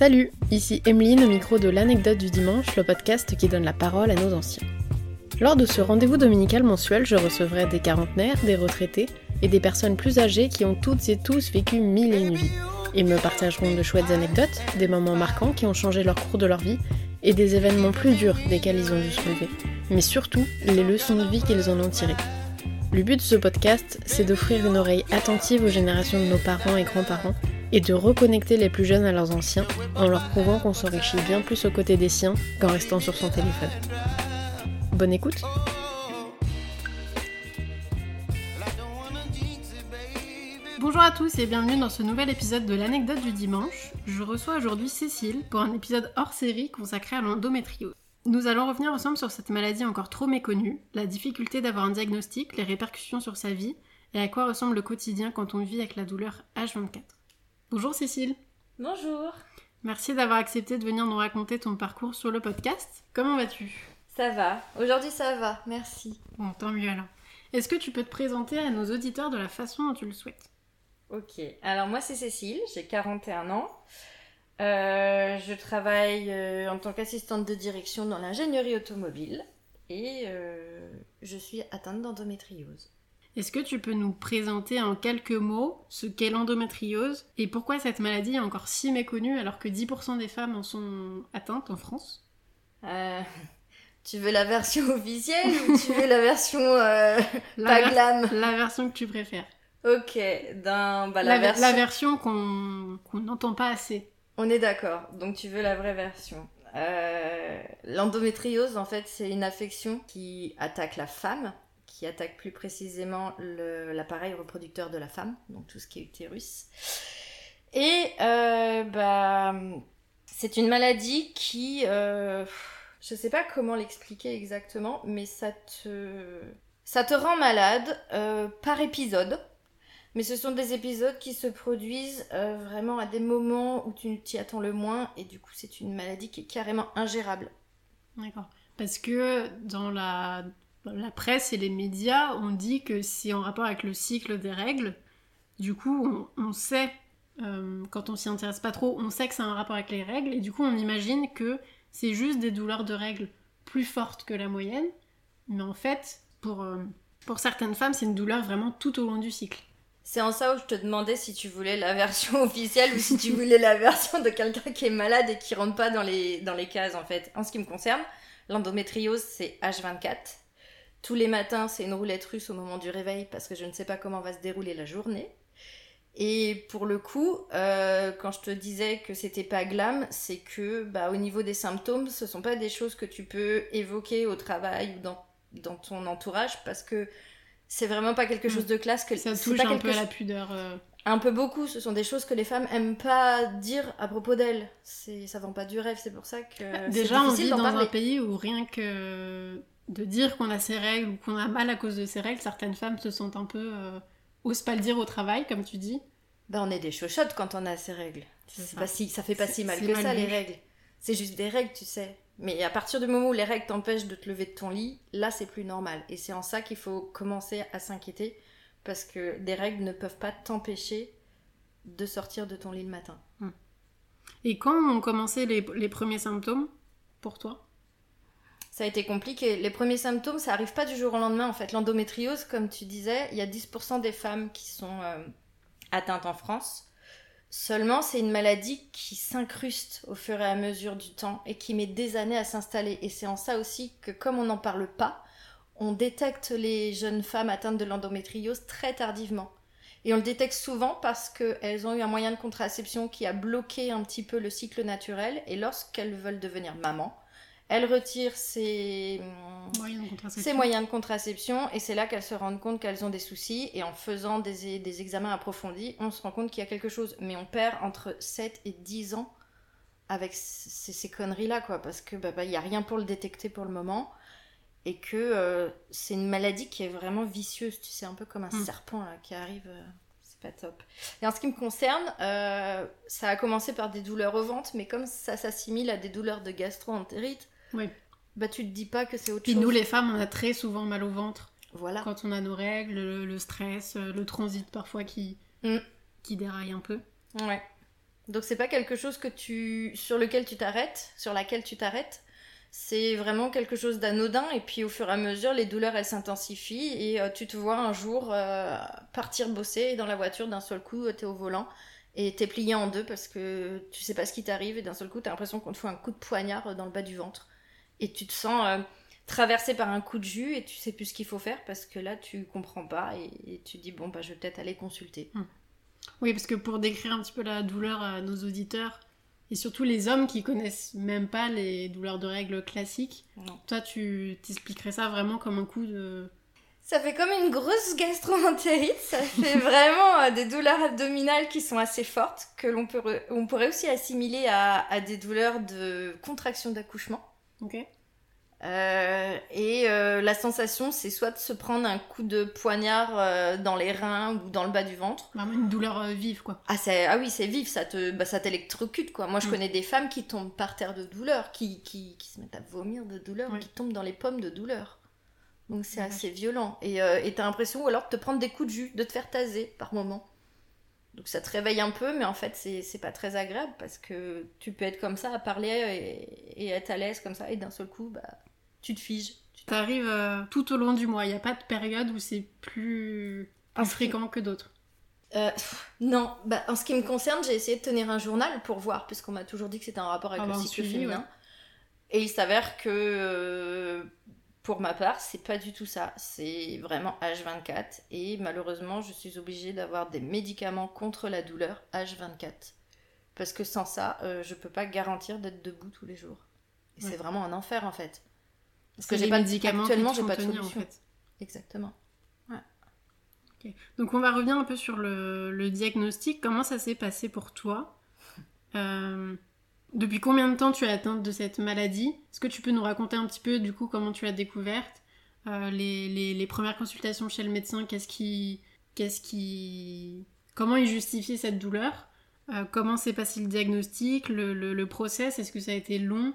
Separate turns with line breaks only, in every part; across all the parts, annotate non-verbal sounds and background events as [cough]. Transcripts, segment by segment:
Salut, ici Emeline au micro de l'anecdote du dimanche, le podcast qui donne la parole à nos anciens. Lors de ce rendez-vous dominical mensuel, je recevrai des quarantenaires, des retraités et des personnes plus âgées qui ont toutes et tous vécu mille et une vies. Ils me partageront de chouettes anecdotes, des moments marquants qui ont changé leur cours de leur vie et des événements plus durs desquels ils ont dû se lever. Mais surtout, les leçons de vie qu'ils en ont tirées. Le but de ce podcast, c'est d'offrir une oreille attentive aux générations de nos parents et grands-parents et de reconnecter les plus jeunes à leurs anciens en leur prouvant qu'on s'enrichit bien plus aux côtés des siens qu'en restant sur son téléphone. Bonne écoute Bonjour à tous et bienvenue dans ce nouvel épisode de l'anecdote du dimanche. Je reçois aujourd'hui Cécile pour un épisode hors série consacré à l'endométriose. Nous allons revenir ensemble sur cette maladie encore trop méconnue, la difficulté d'avoir un diagnostic, les répercussions sur sa vie et à quoi ressemble le quotidien quand on vit avec la douleur H24. Bonjour Cécile.
Bonjour.
Merci d'avoir accepté de venir nous raconter ton parcours sur le podcast. Comment vas-tu?
Ça va. Aujourd'hui ça va, merci.
Bon, tant mieux alors. Est-ce que tu peux te présenter à nos auditeurs de la façon dont tu le souhaites?
Ok. Alors moi c'est Cécile, j'ai 41 ans. Euh, je travaille euh, en tant qu'assistante de direction dans l'ingénierie automobile et euh, je suis atteinte d'endométriose.
Est-ce que tu peux nous présenter en quelques mots ce qu'est l'endométriose et pourquoi cette maladie est encore si méconnue alors que 10% des femmes en sont atteintes en France? [laughs]
Tu veux la version officielle ou tu veux la version pas glam?
La version que tu préfères.
Ok, bah, la,
la,
version...
la version qu'on n'entend pas assez.
On est d'accord, donc tu veux la vraie version. Euh, l'endométriose, en fait, c'est une affection qui attaque la femme, qui attaque plus précisément l'appareil reproducteur de la femme, donc tout ce qui est utérus. Et euh, bah, c'est une maladie qui, euh, je sais pas comment l'expliquer exactement, mais ça te, ça te rend malade euh, par épisode. Mais ce sont des épisodes qui se produisent euh, vraiment à des moments où tu t'y attends le moins et du coup c'est une maladie qui est carrément ingérable.
D'accord. Parce que dans la, la, presse et les médias, on dit que c'est en rapport avec le cycle des règles. Du coup, on, sait, euh, quand on s'y intéresse pas trop, on sait que c'est un rapport avec les règles et du coup on imagine que c'est juste des douleurs de règles plus fortes que la moyenne. Mais en fait, pour, euh, pour certaines femmes, c'est une douleur vraiment tout au long du cycle.
C'est en ça où je te demandais si tu voulais la version [laughs] officielle ou si tu voulais la version de quelqu'un qui est malade et qui rentre pas dans les, dans les cases en fait. En ce qui me concerne, l'endométriose c'est H24. Tous les matins c'est une roulette russe au moment du réveil parce que je ne sais pas comment va se dérouler la journée. Et pour le coup, euh, quand je te disais que c'était pas glam, c'est que bah, au niveau des symptômes, ce sont pas des choses que tu peux évoquer au travail ou dans, dans ton entourage parce que c'est vraiment pas quelque chose de classe que
ça touche un peu à la pudeur euh.
un peu beaucoup ce sont des choses que les femmes aiment pas dire à propos d'elles c'est ça vend pas du rêve c'est pour ça que
déjà on vit dans un pays où rien que de dire qu'on a ses règles ou qu'on a mal à cause de ses règles certaines femmes se sentent un peu euh, osent pas le dire au travail comme tu dis.
Ben on est des chochottes quand on a ses règles. C'est pas si ça fait pas si mal que ça les règles. C'est juste des règles tu sais. Mais à partir du moment où les règles t'empêchent de te lever de ton lit, là c'est plus normal. Et c'est en ça qu'il faut commencer à s'inquiéter, parce que des règles ne peuvent pas t'empêcher de sortir de ton lit le matin. Hmm.
Et quand ont commencé les, premiers symptômes pour toi?
Ça a été compliqué. Les premiers symptômes, ça arrive pas du jour au lendemain. En fait, l'endométriose, comme tu disais, il y a 10% des femmes qui sont euh, atteintes en France. Seulement, c'est une maladie qui s'incruste au fur et à mesure du temps et qui met des années à s'installer. Et c'est en ça aussi que, comme on n'en parle pas, on détecte les jeunes femmes atteintes de l'endométriose très tardivement. Et on le détecte souvent parce qu'elles ont eu un moyen de contraception qui a bloqué un petit peu le cycle naturel. Et lorsqu'elles veulent devenir maman, elle retire ses moyens de contraception, et c'est là qu'elles se rendent compte qu'elles ont des soucis et en faisant des, examens approfondis, on se rend compte qu'il y a quelque chose. Mais on perd entre 7 et 10 ans avec ces, conneries-là, quoi, parce que bah, bah, a rien pour le détecter pour le moment et que euh, c'est une maladie qui est vraiment vicieuse, tu sais, un peu comme un hmm. serpent là, qui arrive. Euh, c'est pas top. Et en ce qui me concerne, euh, ça a commencé par des douleurs au ventre, mais comme ça s'assimile à des douleurs de gastro-entérite,
oui.
Bah tu te dis pas que c'est autre
Puis
chose.
nous les femmes, on a très souvent mal au ventre.
Voilà.
Quand on a nos règles, le, stress, euh, le transit parfois qui, mm. qui déraille un peu.
Ouais. Donc c'est pas quelque chose que tu sur lequel tu t'arrêtes, sur laquelle tu t'arrêtes. C'est vraiment quelque chose d'anodin et puis au fur et à mesure les douleurs elles s'intensifient et euh, tu te vois un jour euh, partir bosser dans la voiture d'un seul coup tu es au volant et t'es plié en deux parce que tu sais pas ce qui t'arrive et d'un seul coup t'as l'impression qu'on te fout un coup de poignard dans le bas du ventre et tu te sens euh, traversé par un coup de jus et tu sais plus ce qu'il faut faire parce que là tu comprends pas et, tu dis bon bah je vais peut-être aller consulter.
Hmm. Oui, parce que pour décrire un petit peu la douleur à nos auditeurs, et surtout les hommes qui connaissent même pas les douleurs de règles classiques, toi tu t'expliquerais ça vraiment comme un coup de...
Ça fait comme une grosse gastroentérite, ça fait [laughs] vraiment euh, des douleurs abdominales qui sont assez fortes, que l'on peut, on pourrait aussi assimiler à, à des douleurs de contraction d'accouchement.
Ok.
Euh, et euh, la sensation, c'est soit de se prendre un coup de poignard euh, dans les reins ou dans le bas du ventre.
Vraiment une douleur vive, quoi.
Ah, ah oui, c'est vif, ça te, bah, ça t'électrocute, quoi. Moi, je mm. connais des femmes qui tombent par terre de douleur, qui, qui, qui se mettent à vomir de douleur, qui tombent dans les pommes de douleur. Donc c'est assez violent. Et t'as l'impression, ou alors de te prendre des coups de jus, de te faire taser par moment. Donc ça te réveille un peu, mais en fait, c'est pas très agréable parce que tu peux être comme ça à parler et, et être à l'aise comme ça, et d'un seul coup, bah tu te figes.
Tu arrives euh, tout au long du mois, il n'y a pas de période où c'est plus fréquent que d'autres.
Euh, non, bah, en ce qui me concerne, j'ai essayé de tenir un journal pour voir, puisqu'on m'a toujours dit que c'était un rapport avec le cycle féminin. Et il s'avère que euh, pour ma part, c'est pas du tout ça. C'est vraiment H24. Et malheureusement, je suis obligée d'avoir des médicaments contre la douleur H24. Parce que sans ça, je peux pas garantir d'être debout tous les jours. Et c'est vraiment un enfer en fait.
Parce que j'ai pas médicaments actuellement, j'ai pas de solution. En fait.
Exactement.
Ouais. Donc on va revenir un peu sur le, diagnostic. Comment ça s'est passé pour toi? Euh, Depuis combien de temps tu es atteinte de cette maladie? Est-ce que tu peux nous raconter un petit peu du coup comment tu l'as découverte? Euh, les, les, premières consultations chez le médecin, qu'est-ce qui, qu'est-ce qui, comment il justifiait cette douleur? Euh, Comment s'est passé le diagnostic, le, le, le process? Est-ce que ça a été long?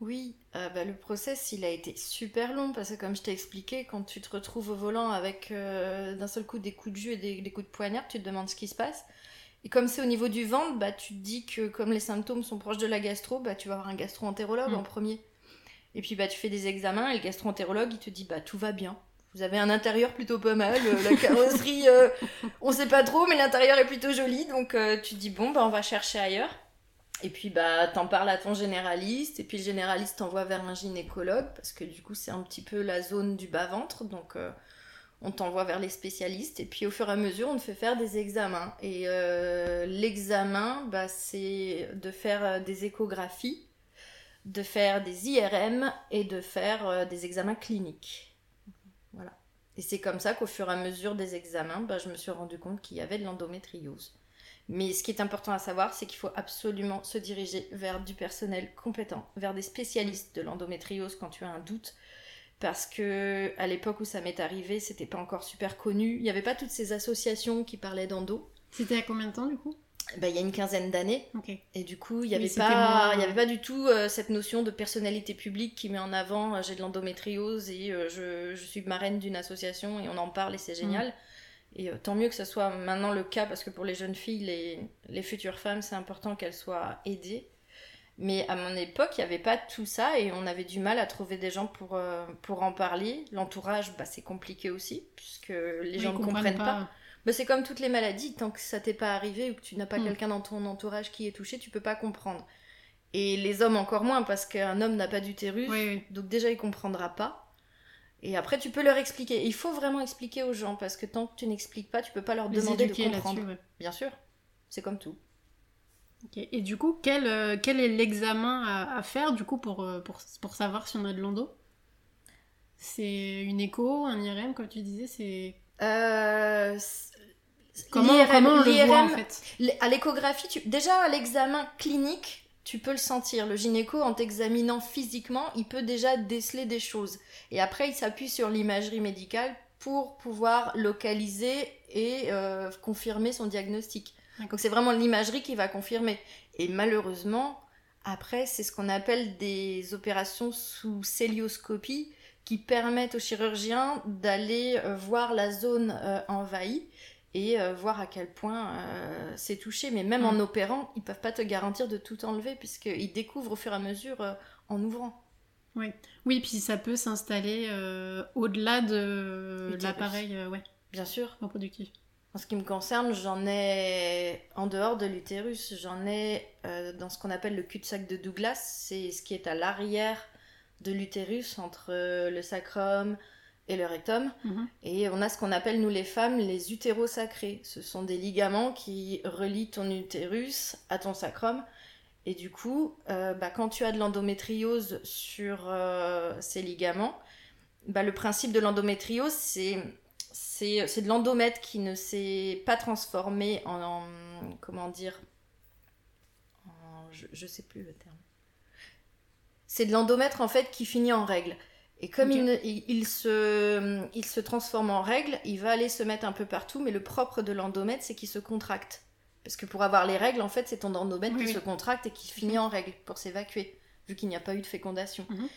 Oui, euh, bah, le process il a été super long parce que comme je t'ai expliqué, quand tu te retrouves au volant avec d'un seul coup des coups de jus et des, coups de poignard, tu te demandes ce qui se passe. Et comme c'est au niveau du ventre, bah, tu te dis que comme les symptômes sont proches de la gastro, bah, tu vas avoir un gastro-entérologue en mm. premier. Et puis bah, tu fais des examens et le gastro-entérologue il te dit bah tout va bien. Vous avez un intérieur plutôt pas mal, euh, la [laughs] carrosserie on sait pas trop mais l'intérieur est plutôt joli donc tu te dis bon bah on va chercher ailleurs. Et puis bah t'en parles à ton généraliste et puis le généraliste t'envoie vers un gynécologue parce que du coup c'est un petit peu la zone du bas ventre donc euh, on t'envoie vers les spécialistes et puis au fur et à mesure on te fait faire des examens et euh, l'examen bah, c'est de faire euh, des échographies, de faire des IRM et de faire des examens cliniques. Voilà. Et c'est comme ça qu'au fur et à mesure des examens bah, je me suis rendu compte qu'il y avait de l'endométriose. Mais ce qui est important à savoir, c'est qu'il faut absolument se diriger vers du personnel compétent, vers des spécialistes de l'endométriose quand tu as un doute. Parce que à l'époque où ça m'est arrivé, c'était pas encore super connu. Il n'y avait pas toutes ces associations qui parlaient d'endo.
C'était à combien de temps du coup?
Bah, il y a une quinzaine d'années. Et du coup, il n'y avait, pas, avait pas du tout euh, cette notion de personnalité publique qui met en avant euh, j'ai de l'endométriose et euh, je, je, suis marraine d'une association et on en parle et c'est génial. Mm. Et euh, tant mieux que ce soit maintenant le cas, parce que pour les jeunes filles, les, les futures femmes, c'est important qu'elles soient aidées. Mais à mon époque, il n'y avait pas tout ça et on avait du mal à trouver des gens pour, euh, pour en parler. L'entourage, bah, c'est compliqué aussi, puisque les gens ne comprennent pas. Bah, c'est comme toutes les maladies, tant que ça t'est pas arrivé ou que tu n'as pas hmm. quelqu'un dans ton entourage qui est touché, tu peux pas comprendre. Et les hommes encore moins, parce qu'un homme n'a pas d'utérus, donc déjà il comprendra pas. Et après, tu peux leur expliquer. il faut vraiment expliquer aux gens parce que tant que tu n'expliques pas, tu peux pas leur demander de comprendre. Bien sûr, c'est comme tout.
Et du coup, quel, euh, quel est l'examen à, faire du coup pour, euh, pour, pour, savoir si on a de l'endo? C'est une écho, un IRM, comme tu disais, c'est.
Euh, comment, comment on le voit en fait? À l'échographie, tu... déjà à l'examen clinique, tu peux le sentir. Le gynéco, en t'examinant physiquement, il peut déjà déceler des choses. Et après, il s'appuie sur l'imagerie médicale pour pouvoir localiser et euh, confirmer son diagnostic. Donc c'est vraiment l'imagerie qui va confirmer. Et malheureusement, après, c'est ce qu'on appelle des opérations sous célioscopie qui permettent aux chirurgiens d'aller euh, voir la zone euh, envahie et euh, voir à quel point euh, c'est touché. Mais même en
Mm.
opérant, ils peuvent pas te garantir de tout enlever puisqu'ils découvrent au fur et à mesure en ouvrant.
Oui, puis ça peut s'installer au-delà de l'appareil ouais,
Bien sûr.
reproductif.
En ce qui me concerne, j'en ai en dehors de l'utérus, j'en ai euh, dans ce qu'on appelle le cul-de-sac de Douglas, c'est ce qui est à l'arrière de l'utérus entre euh, le sacrum et le rectum.
Mhm.
Et on a ce qu'on appelle, nous les femmes, les utérosacrés. Ce sont des ligaments qui relient ton utérus à ton sacrum. Et du coup, euh, bah, quand tu as de l'endométriose sur euh, ces ligaments, bah, le principe de l'endométriose, c'est c'est c'est de l'endomètre qui ne s'est pas transformé en, en- comment dire en- je, je sais plus le terme. C'est de l'endomètre en fait qui finit en règle. Et comme il, ne- il, il se il se transforme en règle il va aller se mettre un peu partout mais le propre de l'endomètre c'est qu'il se contracte. Parce que pour avoir les règles en fait c'est ton endomètre
Oui,
qui
oui.
se contracte et qui finit en règle pour s'évacuer vu qu'il n'y a pas eu de fécondation.
Mhm.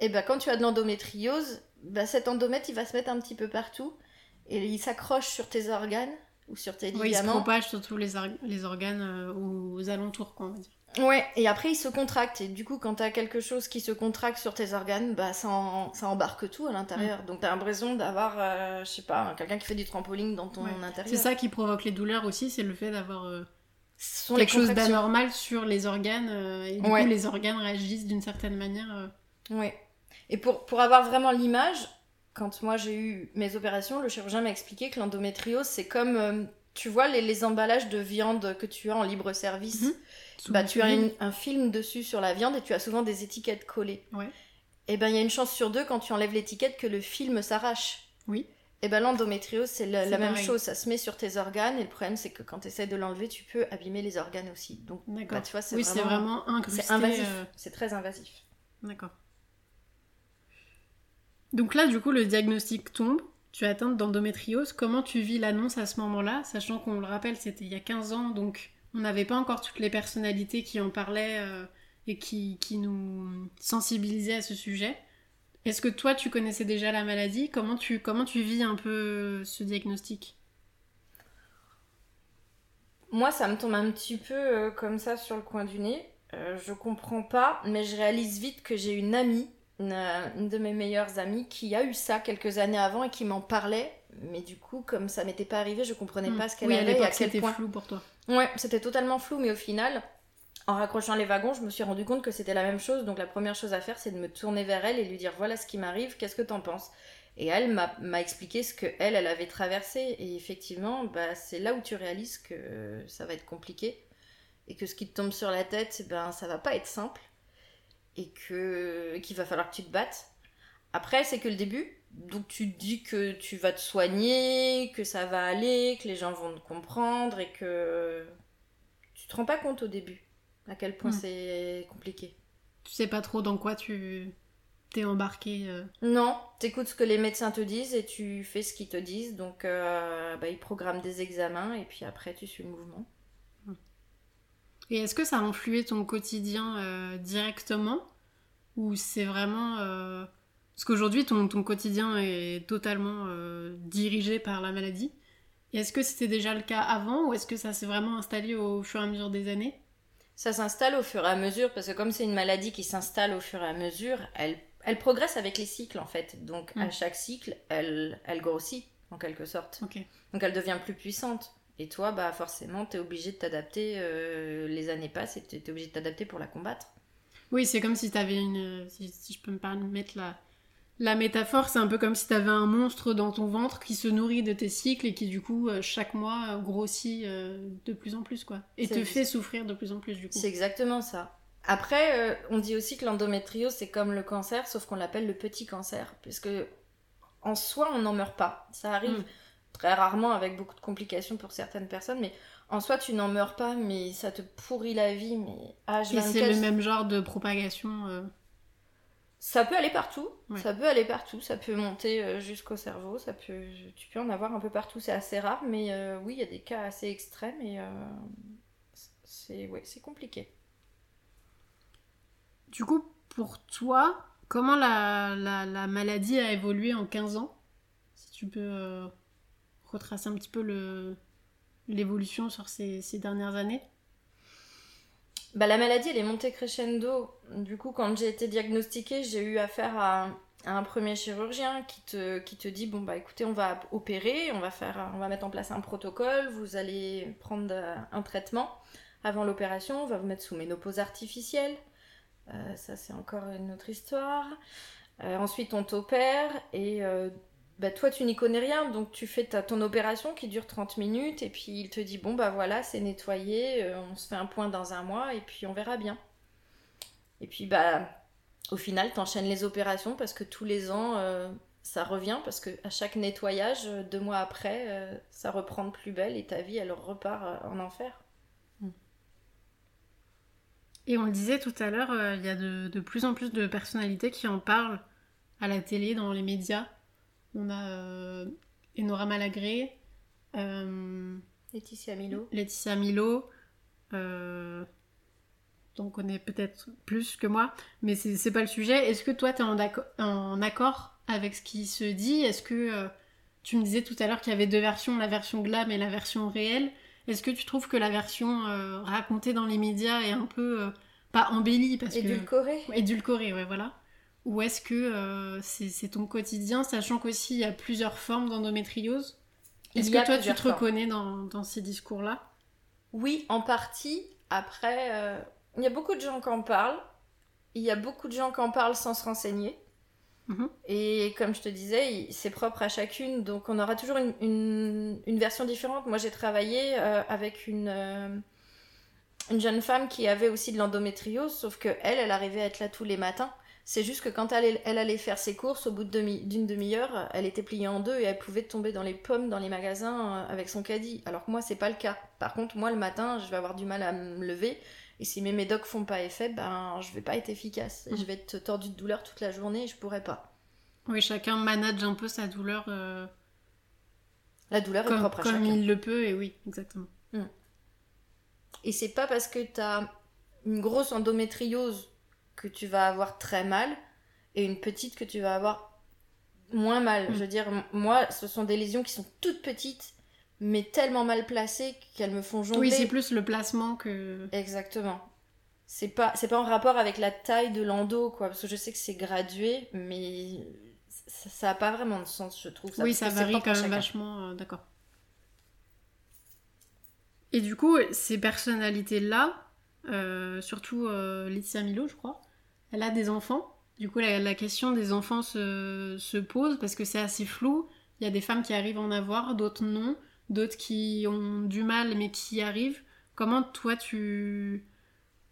et ben quand tu as de l'endométriose bah, cet endomètre il va se mettre un petit peu partout et il s'accroche sur tes organes ou sur tes
Oui, il se
ligaments.
propage sur tous les, les organes euh, aux alentours, quoi, on va dire.
Ouais, et après il se contracte. Et du coup, quand t'as quelque chose qui se contracte sur tes organes, bah ça, en- ça embarque tout à l'intérieur. Donc t'as l'impression d'avoir, euh, je sais pas, quelqu'un qui fait du trampoline dans ton
Ouais.
intérieur.
C'est ça qui provoque les douleurs aussi, c'est le fait d'avoir euh, quelque chose d'anormal sur les organes. euh, et du
Ouais.
coup, les organes réagissent d'une certaine manière.
Ouais. Et pour, pour avoir vraiment l'image, quand moi j'ai eu mes opérations, le chirurgien m'a expliqué que l'endométriose, c'est comme, euh, tu vois, les, les emballages de viande que tu as en libre service.
Mhm.
Bah, tu as une- un film dessus sur la viande et tu as souvent des étiquettes collées.
Ouais.
Et ben il y a une chance sur deux quand tu enlèves l'étiquette que le film s'arrache.
Oui.
Et ben l'endométriose c'est la, même chose, ça se met sur tes organes et le problème c'est que quand tu essaies de l'enlever tu peux abîmer les organes aussi. Donc bah, tu vois c'est
oui,
vraiment,
c'est
invasif,
euh,
c'est très invasif.
D'accord. Donc là, du coup, le diagnostic tombe. Tu es d'endométriose. Comment tu vis l'annonce à ce moment-là Sachant qu'on le rappelle, c'était il y a 15 ans, donc on n'avait pas encore toutes les personnalités qui en parlaient euh, et qui, nous sensibilisaient à ce sujet. Est-ce que toi, tu connaissais déjà la maladie? Comment tu, comment tu vis un peu ce diagnostic?
Moi ça me tombe un petit peu euh, comme ça sur le coin du nez. Euh, je comprends pas, mais je réalise vite que j'ai une amie, une, euh, une de mes meilleures amies, qui a eu ça quelques années avant et qui m'en parlait. Mais du coup, comme ça m'était pas arrivé, je comprenais pas ce qu'elle
Hmm. Oui, à
avait et à quel
c'était
point.
flou pour toi.
Ouais, c'était totalement flou, mais au final, en raccrochant les wagons, je me suis rendu compte que c'était la même chose. Donc la première chose à faire, c'est de me tourner vers elle et lui dire voilà ce qui m'arrive, qu'est-ce que t'en penses? Et elle m'a m'a expliqué ce que elle, elle avait traversé. Et effectivement, bah, c'est là où tu réalises que ça va être compliqué et que ce qui te tombe sur la tête, ben ça va pas être simple et que qu'il va falloir que tu te battes. Après, c'est que le début. Donc tu te dis que tu vas te soigner, que ça va aller, que les gens vont te comprendre et que tu te rends pas compte au début à quel point c'est compliqué.
Tu sais pas trop dans quoi tu t'es embarqué. euh.
Non, t'écoutes ce que les médecins te disent et tu fais ce qu'ils te disent. Donc euh, bah, ils programment des examens et puis après tu suis le mouvement.
Et est-ce que ça a influé ton quotidien euh, directement Ou c'est vraiment... euh, Parce qu'aujourd'hui, ton, ton quotidien est totalement euh, dirigé par la maladie. Et Est-ce que c'était déjà le cas avant ou est-ce que ça s'est vraiment installé au fur et à mesure des années?
Ça s'installe au fur et à mesure parce que comme c'est une maladie qui s'installe au fur et à mesure, elle, elle progresse avec les cycles en fait. Donc à
Mm.
chaque cycle, elle, elle grossit en quelque sorte. Donc elle devient plus puissante. Et toi, bah forcément, t'es obligé de t'adapter. euh, les années passent et t'es obligé de t'adapter pour la combattre.
Oui, c'est comme si t'avais une... Si, si je peux me permettre la, la métaphore, c'est un peu comme si t'avais un monstre dans ton ventre qui se nourrit de tes cycles et qui du coup, euh, chaque mois, euh, grossit euh, de plus en plus, quoi. Et te fait souffrir de plus en plus, du coup.
C'est exactement ça. Après, euh, on dit aussi que l'endométriose, c'est comme le cancer, sauf qu'on l'appelle le petit cancer. Puisque en soi, on n'en meurt pas. Ça arrive
Mm.
Très rarement avec beaucoup de complications pour certaines personnes, mais en soi, tu n'en meurs pas, mais ça te pourrit la vie. Mais H24,
Et c'est le même genre de propagation. euh,
Ça peut aller partout,
Ouais.
ça peut aller partout, ça peut monter euh, jusqu'au cerveau, ça peut, tu peux en avoir un peu partout, c'est assez rare, mais euh, oui, il y a des cas assez extrêmes et euh, c'est ouais, c'est compliqué.
Du coup, pour toi, comment la, la, la maladie a évolué en 15 ans? Si tu peux retraces un petit peu l'évolution sur ces, ces dernières années
bah, la maladie, elle est montée crescendo. Du coup, quand j'ai été diagnostiquée, j'ai eu affaire à, un premier chirurgien qui te, qui te dit bon bah écoutez on va opérer on va faire on va mettre en place un protocole vous allez prendre un traitement avant l'opération on va vous mettre sous ménopause artificielle euh, ça c'est encore une autre histoire euh, ensuite on t'opère et euh, bah, toi tu n'y connais rien donc tu fais ta, ton opération qui dure 30 minutes et puis il te dit bon bah voilà c'est nettoyé on se fait un point dans un mois et puis on verra bien et puis bah au final, tu enchaînes les opérations parce que tous les ans, euh, ça revient, parce que à chaque nettoyage, euh, deux mois après, euh, ça reprend de plus belle et ta vie, elle repart en enfer. Hmm.
Et on le disait tout à l'heure, il y a de, plus en plus de personnalités qui en parlent à la télé, dans les médias. On a Enora Malagré,
Laetitia Milo.
Laetitia Milo on connaît peut-être plus que moi, mais c'est pas le sujet. Est-ce que toi, tu es en, en, accord avec ce qui se dit? Est-ce que euh, tu me disais tout à l'heure qu'il y avait deux versions, la version glam et la version réelle Est-ce que tu trouves que la version euh, racontée dans les médias est un peu, euh, pas embellie parce
Édulcorée
que... Édulcorée, ouais, voilà. Ou est-ce que c'est ton quotidien, sachant qu'aussi il y a plusieurs formes d'endométriose? Est-ce que toi, tu te reconnais dans, dans ces discours-là?
Oui, en partie. Après, il y a beaucoup de gens qui en parlent. Il y a beaucoup de gens qui en parlent sans se renseigner. Mhm. Et comme je te disais, c'est propre à chacune, donc on aura toujours une, une, version différente. Moi, j'ai travaillé euh, avec une, euh, une jeune femme qui avait aussi de l'endométriose, sauf que elle, elle arrivait à être là tous les matins. C'est juste que quand elle, elle, allait faire ses courses, au bout d'une demi-heure, elle était pliée en deux et elle pouvait tomber dans les pommes dans les magasins euh, avec son caddie. Alors que moi, c'est pas le cas. Par contre, moi, le matin, je vais avoir du mal à me lever et si mes médocs font pas effet, ben je vais pas être efficace. Et je mm. vais être tordue de douleur toute la journée et je pourrais pas.
Oui, chacun manage un peu sa douleur. Euh,
la douleur
est
propre à
chacun. Comme il le peut, et oui, exactement. Mm.
Et c'est pas parce que tu as une grosse endométriose que tu vas avoir très mal et une petite que tu vas avoir moins mal. Mm. Je veux dire, moi, ce sont des lésions qui sont toutes petites mais tellement mal placées qu'elles me font jongler.
Oui, c'est plus le placement que.
Exactement. C'est pas, c'est pas en rapport avec la taille de l'endo, quoi, parce que je sais que c'est gradué, mais ça, n'a pas vraiment de sens, je trouve.
oui, ça varie quand même vachement, euh, d'accord. Et du coup, ces personnalités-là, surtout euh, Laetitia Milo, je crois, elle a des enfants. Du coup, la, question des enfants se, se pose parce que c'est assez flou. Il y a des femmes qui arrivent à en avoir, d'autres non d'autres qui ont du mal mais qui y arrivent. Comment toi tu,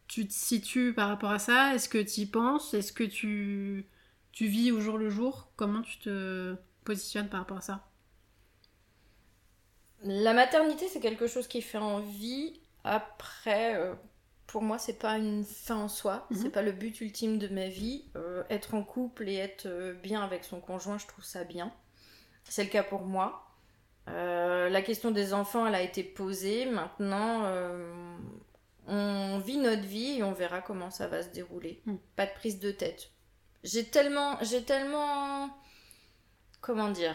tu te situes par rapport à ça? Est-ce que tu y penses? Est-ce que tu, tu vis au jour le jour? Comment tu te positionnes par rapport à ça?
La maternité, c'est quelque chose qui fait envie. Après, euh, pour moi, c'est pas une fin en soi. Mhm. C'est pas le but ultime de ma vie. Euh, être en couple et être euh, bien avec son conjoint, je trouve ça bien. C'est le cas pour moi. Euh, la question des enfants, elle a été posée. Maintenant, euh, on vit notre vie et on verra comment ça va se dérouler. Hmm. Pas de prise de tête. J'ai tellement, j'ai tellement, comment dire,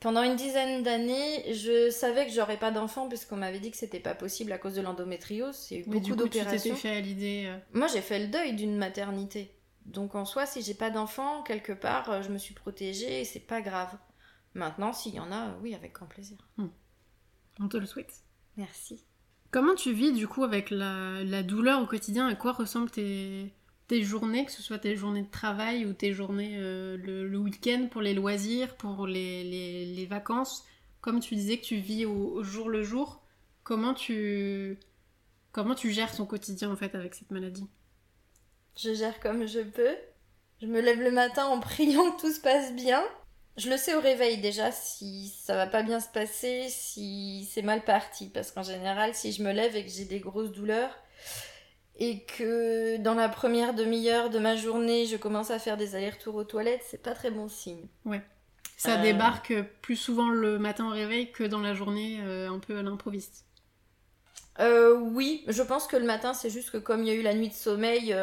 pendant une dizaine d'années, je savais que j'aurais pas d'enfants puisqu'on m'avait dit que c'était pas possible à cause de l'endométriose. Il y a eu beaucoup d'opérations.
fait à l'idée. Euh
Moi, j'ai fait le deuil d'une maternité. Donc en soi, si j'ai pas d'enfants, quelque part, je me suis protégée et c'est pas grave. Maintenant, s'il y en a, oui, avec grand plaisir. Hmm.
On te le souhaite.
Merci.
Comment tu vis du coup avec la, douleur au quotidien? À quoi ressemblent tes, journées, que ce soit tes journées de travail ou tes journées euh, le, week-end pour les loisirs, pour les, vacances Comme tu disais que tu vis au, jour le jour, comment tu, comment tu gères ton quotidien en fait avec cette maladie?
Je gère comme je peux. Je me lève le matin en priant que tout se passe bien. Je le sais au réveil déjà si ça va pas bien se passer, si c'est mal parti. Parce qu'en général, si je me lève et que j'ai des grosses douleurs et que dans la première demi-heure de ma journée, je commence à faire des allers-retours aux toilettes, c'est pas très bon signe.
Ouais. Ça euh. débarque plus souvent le matin au réveil que dans la journée euh, un peu à l'improviste.
Euh, oui, je pense que le matin, c'est juste que comme il y a eu la nuit de sommeil,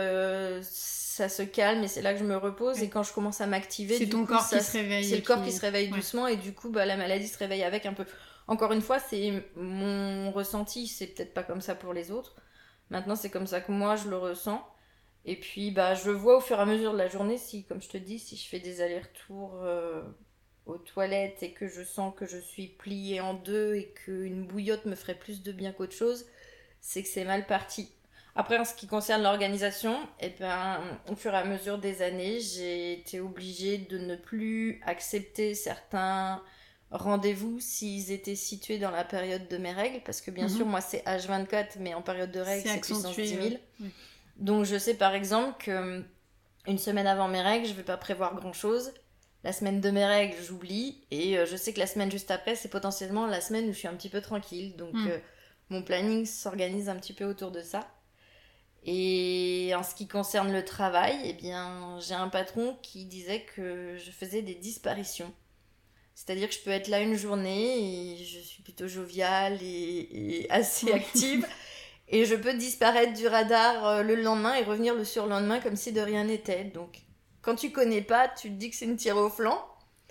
ça se calme et c'est là que je me repose. Et quand je commence à m'activer,
c'est ton corps qui se réveille.
C'est le corps qui se réveille doucement et du coup, bah, la maladie se réveille avec un peu. Encore une fois, c'est mon ressenti, c'est peut-être pas comme ça pour les autres. Maintenant, c'est comme ça que moi je le ressens. Et puis, bah, je vois au fur et à mesure de la journée si, comme je te dis, si je fais des allers-retours euh, aux toilettes et que je sens que je suis pliée en deux et qu'une bouillotte me ferait plus de bien qu'autre chose, c'est que c'est mal parti. Après, en ce qui concerne l'organisation, eh ben, au fur et à mesure des années, j'ai été obligée de ne plus accepter certains rendez-vous s'ils étaient situés dans la période de mes règles, parce que bien
Mhm.
sûr, moi c'est H24, mais en période de règles,
C'est
puissance
accentué,
10 000.
euh, oui.
Donc je sais par exemple que euh, une semaine avant mes règles, je vais pas prévoir grand-chose. La semaine de mes règles, j'oublie. Et euh, je sais que la semaine juste après, c'est potentiellement la semaine où je suis un petit peu tranquille. Donc
Mm.
euh, mon planning s'organise un petit peu autour de ça. Et en ce qui concerne le travail, eh bien, j'ai un patron qui disait que je faisais des disparitions. C'est-à-dire que je peux être là une journée et je suis plutôt joviale et, et assez active. [laughs] et je peux disparaître du radar euh, le lendemain et revenir le surlendemain comme si de rien n'était. Donc, quand tu connais pas, tu te dis que c'est une tire au flanc.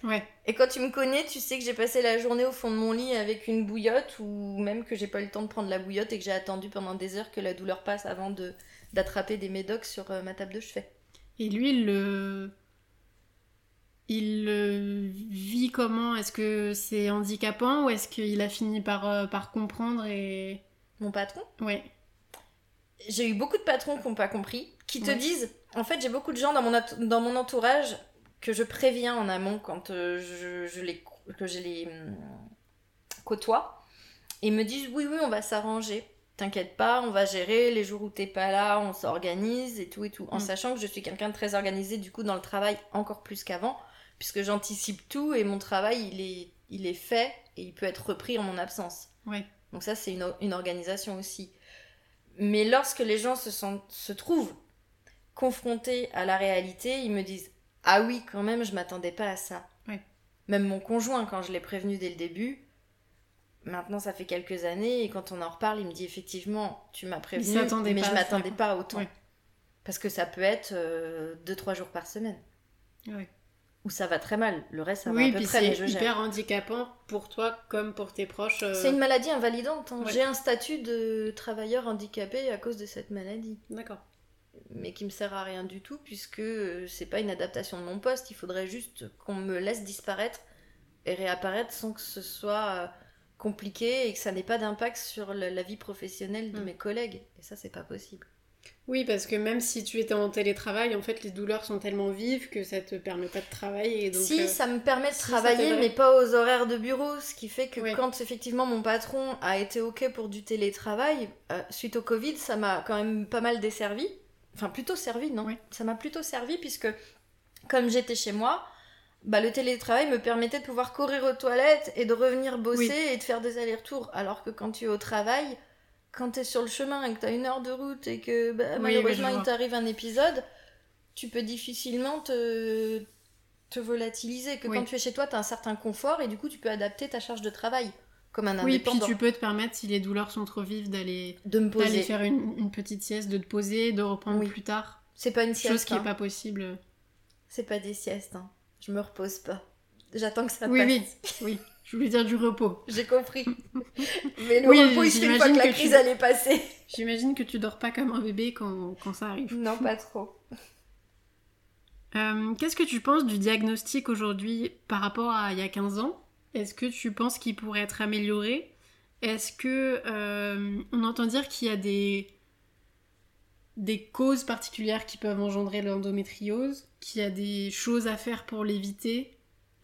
Ouais.
Et quand tu me connais, tu sais que j'ai passé la journée au fond de mon lit avec une bouillotte ou même que j'ai pas eu le temps de prendre la bouillotte et que j'ai attendu pendant des heures que la douleur passe avant de d'attraper des médocs sur euh, ma table de chevet.
Et lui, il le. Il le vit comment? Est-ce que c'est handicapant ou est-ce qu'il a fini par, euh, par comprendre et.
Mon patron?
Ouais.
J'ai eu beaucoup de patrons qui n'ont pas compris, qui te
Ouais.
disent, en fait j'ai beaucoup de gens dans mon, dans mon entourage que je préviens en amont quand euh, je, je les, que je les hum, côtoie. Ils me disent oui oui on va s'arranger, t'inquiète pas, on va gérer les jours où t'es pas là, on s'organise et tout et tout. En
Mm.
sachant que je suis quelqu'un de très organisé du coup dans le travail encore plus qu'avant, puisque j'anticipe tout et mon travail il est, il est fait et il peut être repris en mon absence. Donc ça, c'est une, organisation aussi. Mais lorsque les gens se, sentent, se trouvent confrontés à la réalité, ils me disent Ah oui, quand même, je m'attendais pas à ça. Même mon conjoint, quand je l'ai prévenu dès le début, maintenant ça fait quelques années, et quand on en reparle, il me dit effectivement, tu m'as prévenu, mais
pas
je m'attendais pas autant. Parce que ça peut être 2-3 jours par semaine.
Ouais.
Où ça va très mal. Le reste, ça
oui,
va à peu
puis
près,
c'est hyper handicapant pour toi comme pour tes proches. euh,
C'est une maladie invalidante. hein.
Ouais.
J'ai un statut de travailleur handicapé à cause de cette maladie.
D'accord.
mais qui me sert à rien du tout puisque euh, c'est pas une adaptation de mon poste. Il faudrait juste qu'on me laisse disparaître et réapparaître sans que ce soit euh, compliqué et que ça n'ait pas d'impact sur la, vie professionnelle de
Mm.
mes collègues. Et ça, c'est pas possible.
Oui, parce que même si tu étais en télétravail, en fait, les douleurs sont tellement vives que ça te permet pas de travailler. et Donc,
si,
euh,
ça me permet de
si,
travailler, mais pas aux horaires de bureau, ce qui fait que
Oui.
quand effectivement mon patron a été OK pour du télétravail, euh, suite au Covid, ça m'a quand même pas mal desservi. Enfin, plutôt servi, non?
Oui.
Ça m'a plutôt servi puisque, comme j'étais chez moi, bah, le télétravail me permettait de pouvoir courir aux toilettes et de revenir bosser
Oui.
et de faire des allers-retours. Alors que quand tu es au travail, quand tu es sur le chemin et que tu as une heure de route et que bah,
Oui,
malheureusement il t'arrive un épisode, tu peux difficilement te, te volatiliser. Que
Oui.
quand tu es chez toi, tu as un certain confort et du coup tu peux adapter ta charge de travail comme un
Oui, puis tu peux te permettre, si les douleurs sont trop vives, d'aller faire une, une petite sieste, de te poser, de reprendre
Oui.
plus tard.
C'est pas une
Chose
sieste.
qui est
hein.
pas possible.
C'est pas des siestes. hein. Je me repose pas. J'attends que ça
Oui,
passe.
oui, oui. [laughs] Je voulais dire du repos.
J'ai compris. [laughs] Mais le
Oui,
repos, il se fait une fois que la crise
tu-
est passée. [laughs]
J'imagine que tu dors pas comme un bébé quand, quand ça arrive.
Non, pas trop.
Euh, Qu'est-ce que tu penses du diagnostic aujourd'hui par rapport à il y a 15 ans? Est-ce que tu penses qu'il pourrait être amélioré? Est-ce que euh, on entend dire qu'il y a des des causes particulières qui peuvent engendrer l'endométriose, qu'il y a des choses à faire pour l'éviter?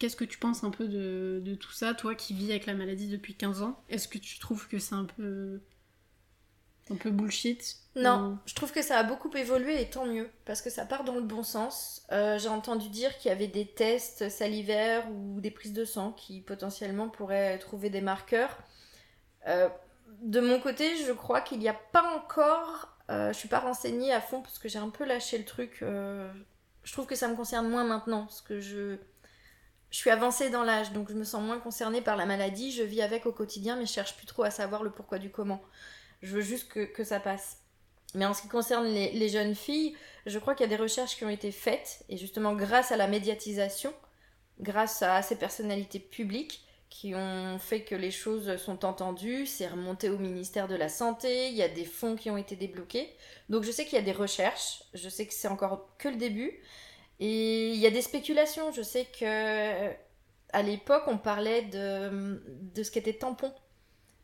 Qu'est-ce que tu penses un peu de, tout ça, toi qui vis avec la maladie depuis 15 ans? Est-ce que tu trouves que c'est un peu un peu bullshit
Non, je trouve que ça a beaucoup évolué et tant mieux, parce que ça part dans le bon sens. Euh, J'ai entendu dire qu'il y avait des tests salivaires ou des prises de sang qui potentiellement pourraient trouver des marqueurs. Euh, de mon côté, je crois qu'il n'y a pas encore. euh, je suis pas renseignée à fond parce que j'ai un peu lâché le truc. euh, je trouve que ça me concerne moins maintenant, parce que je. Je suis avancée dans l'âge, donc je me sens moins concernée par la maladie. Je vis avec au quotidien, mais je cherche plus trop à savoir le pourquoi du comment. Je veux juste que, que ça passe. Mais en ce qui concerne les, les jeunes filles, je crois qu'il y a des recherches qui ont été faites, et justement grâce à la médiatisation, grâce à ces personnalités publiques, qui ont fait que les choses sont entendues. C'est remonté au ministère de la Santé. Il y a des fonds qui ont été débloqués. Donc je sais qu'il y a des recherches. Je sais que c'est encore que le début. Et il y a des spéculations. Je sais que à l'époque, on parlait de, de ce qu'était tampon.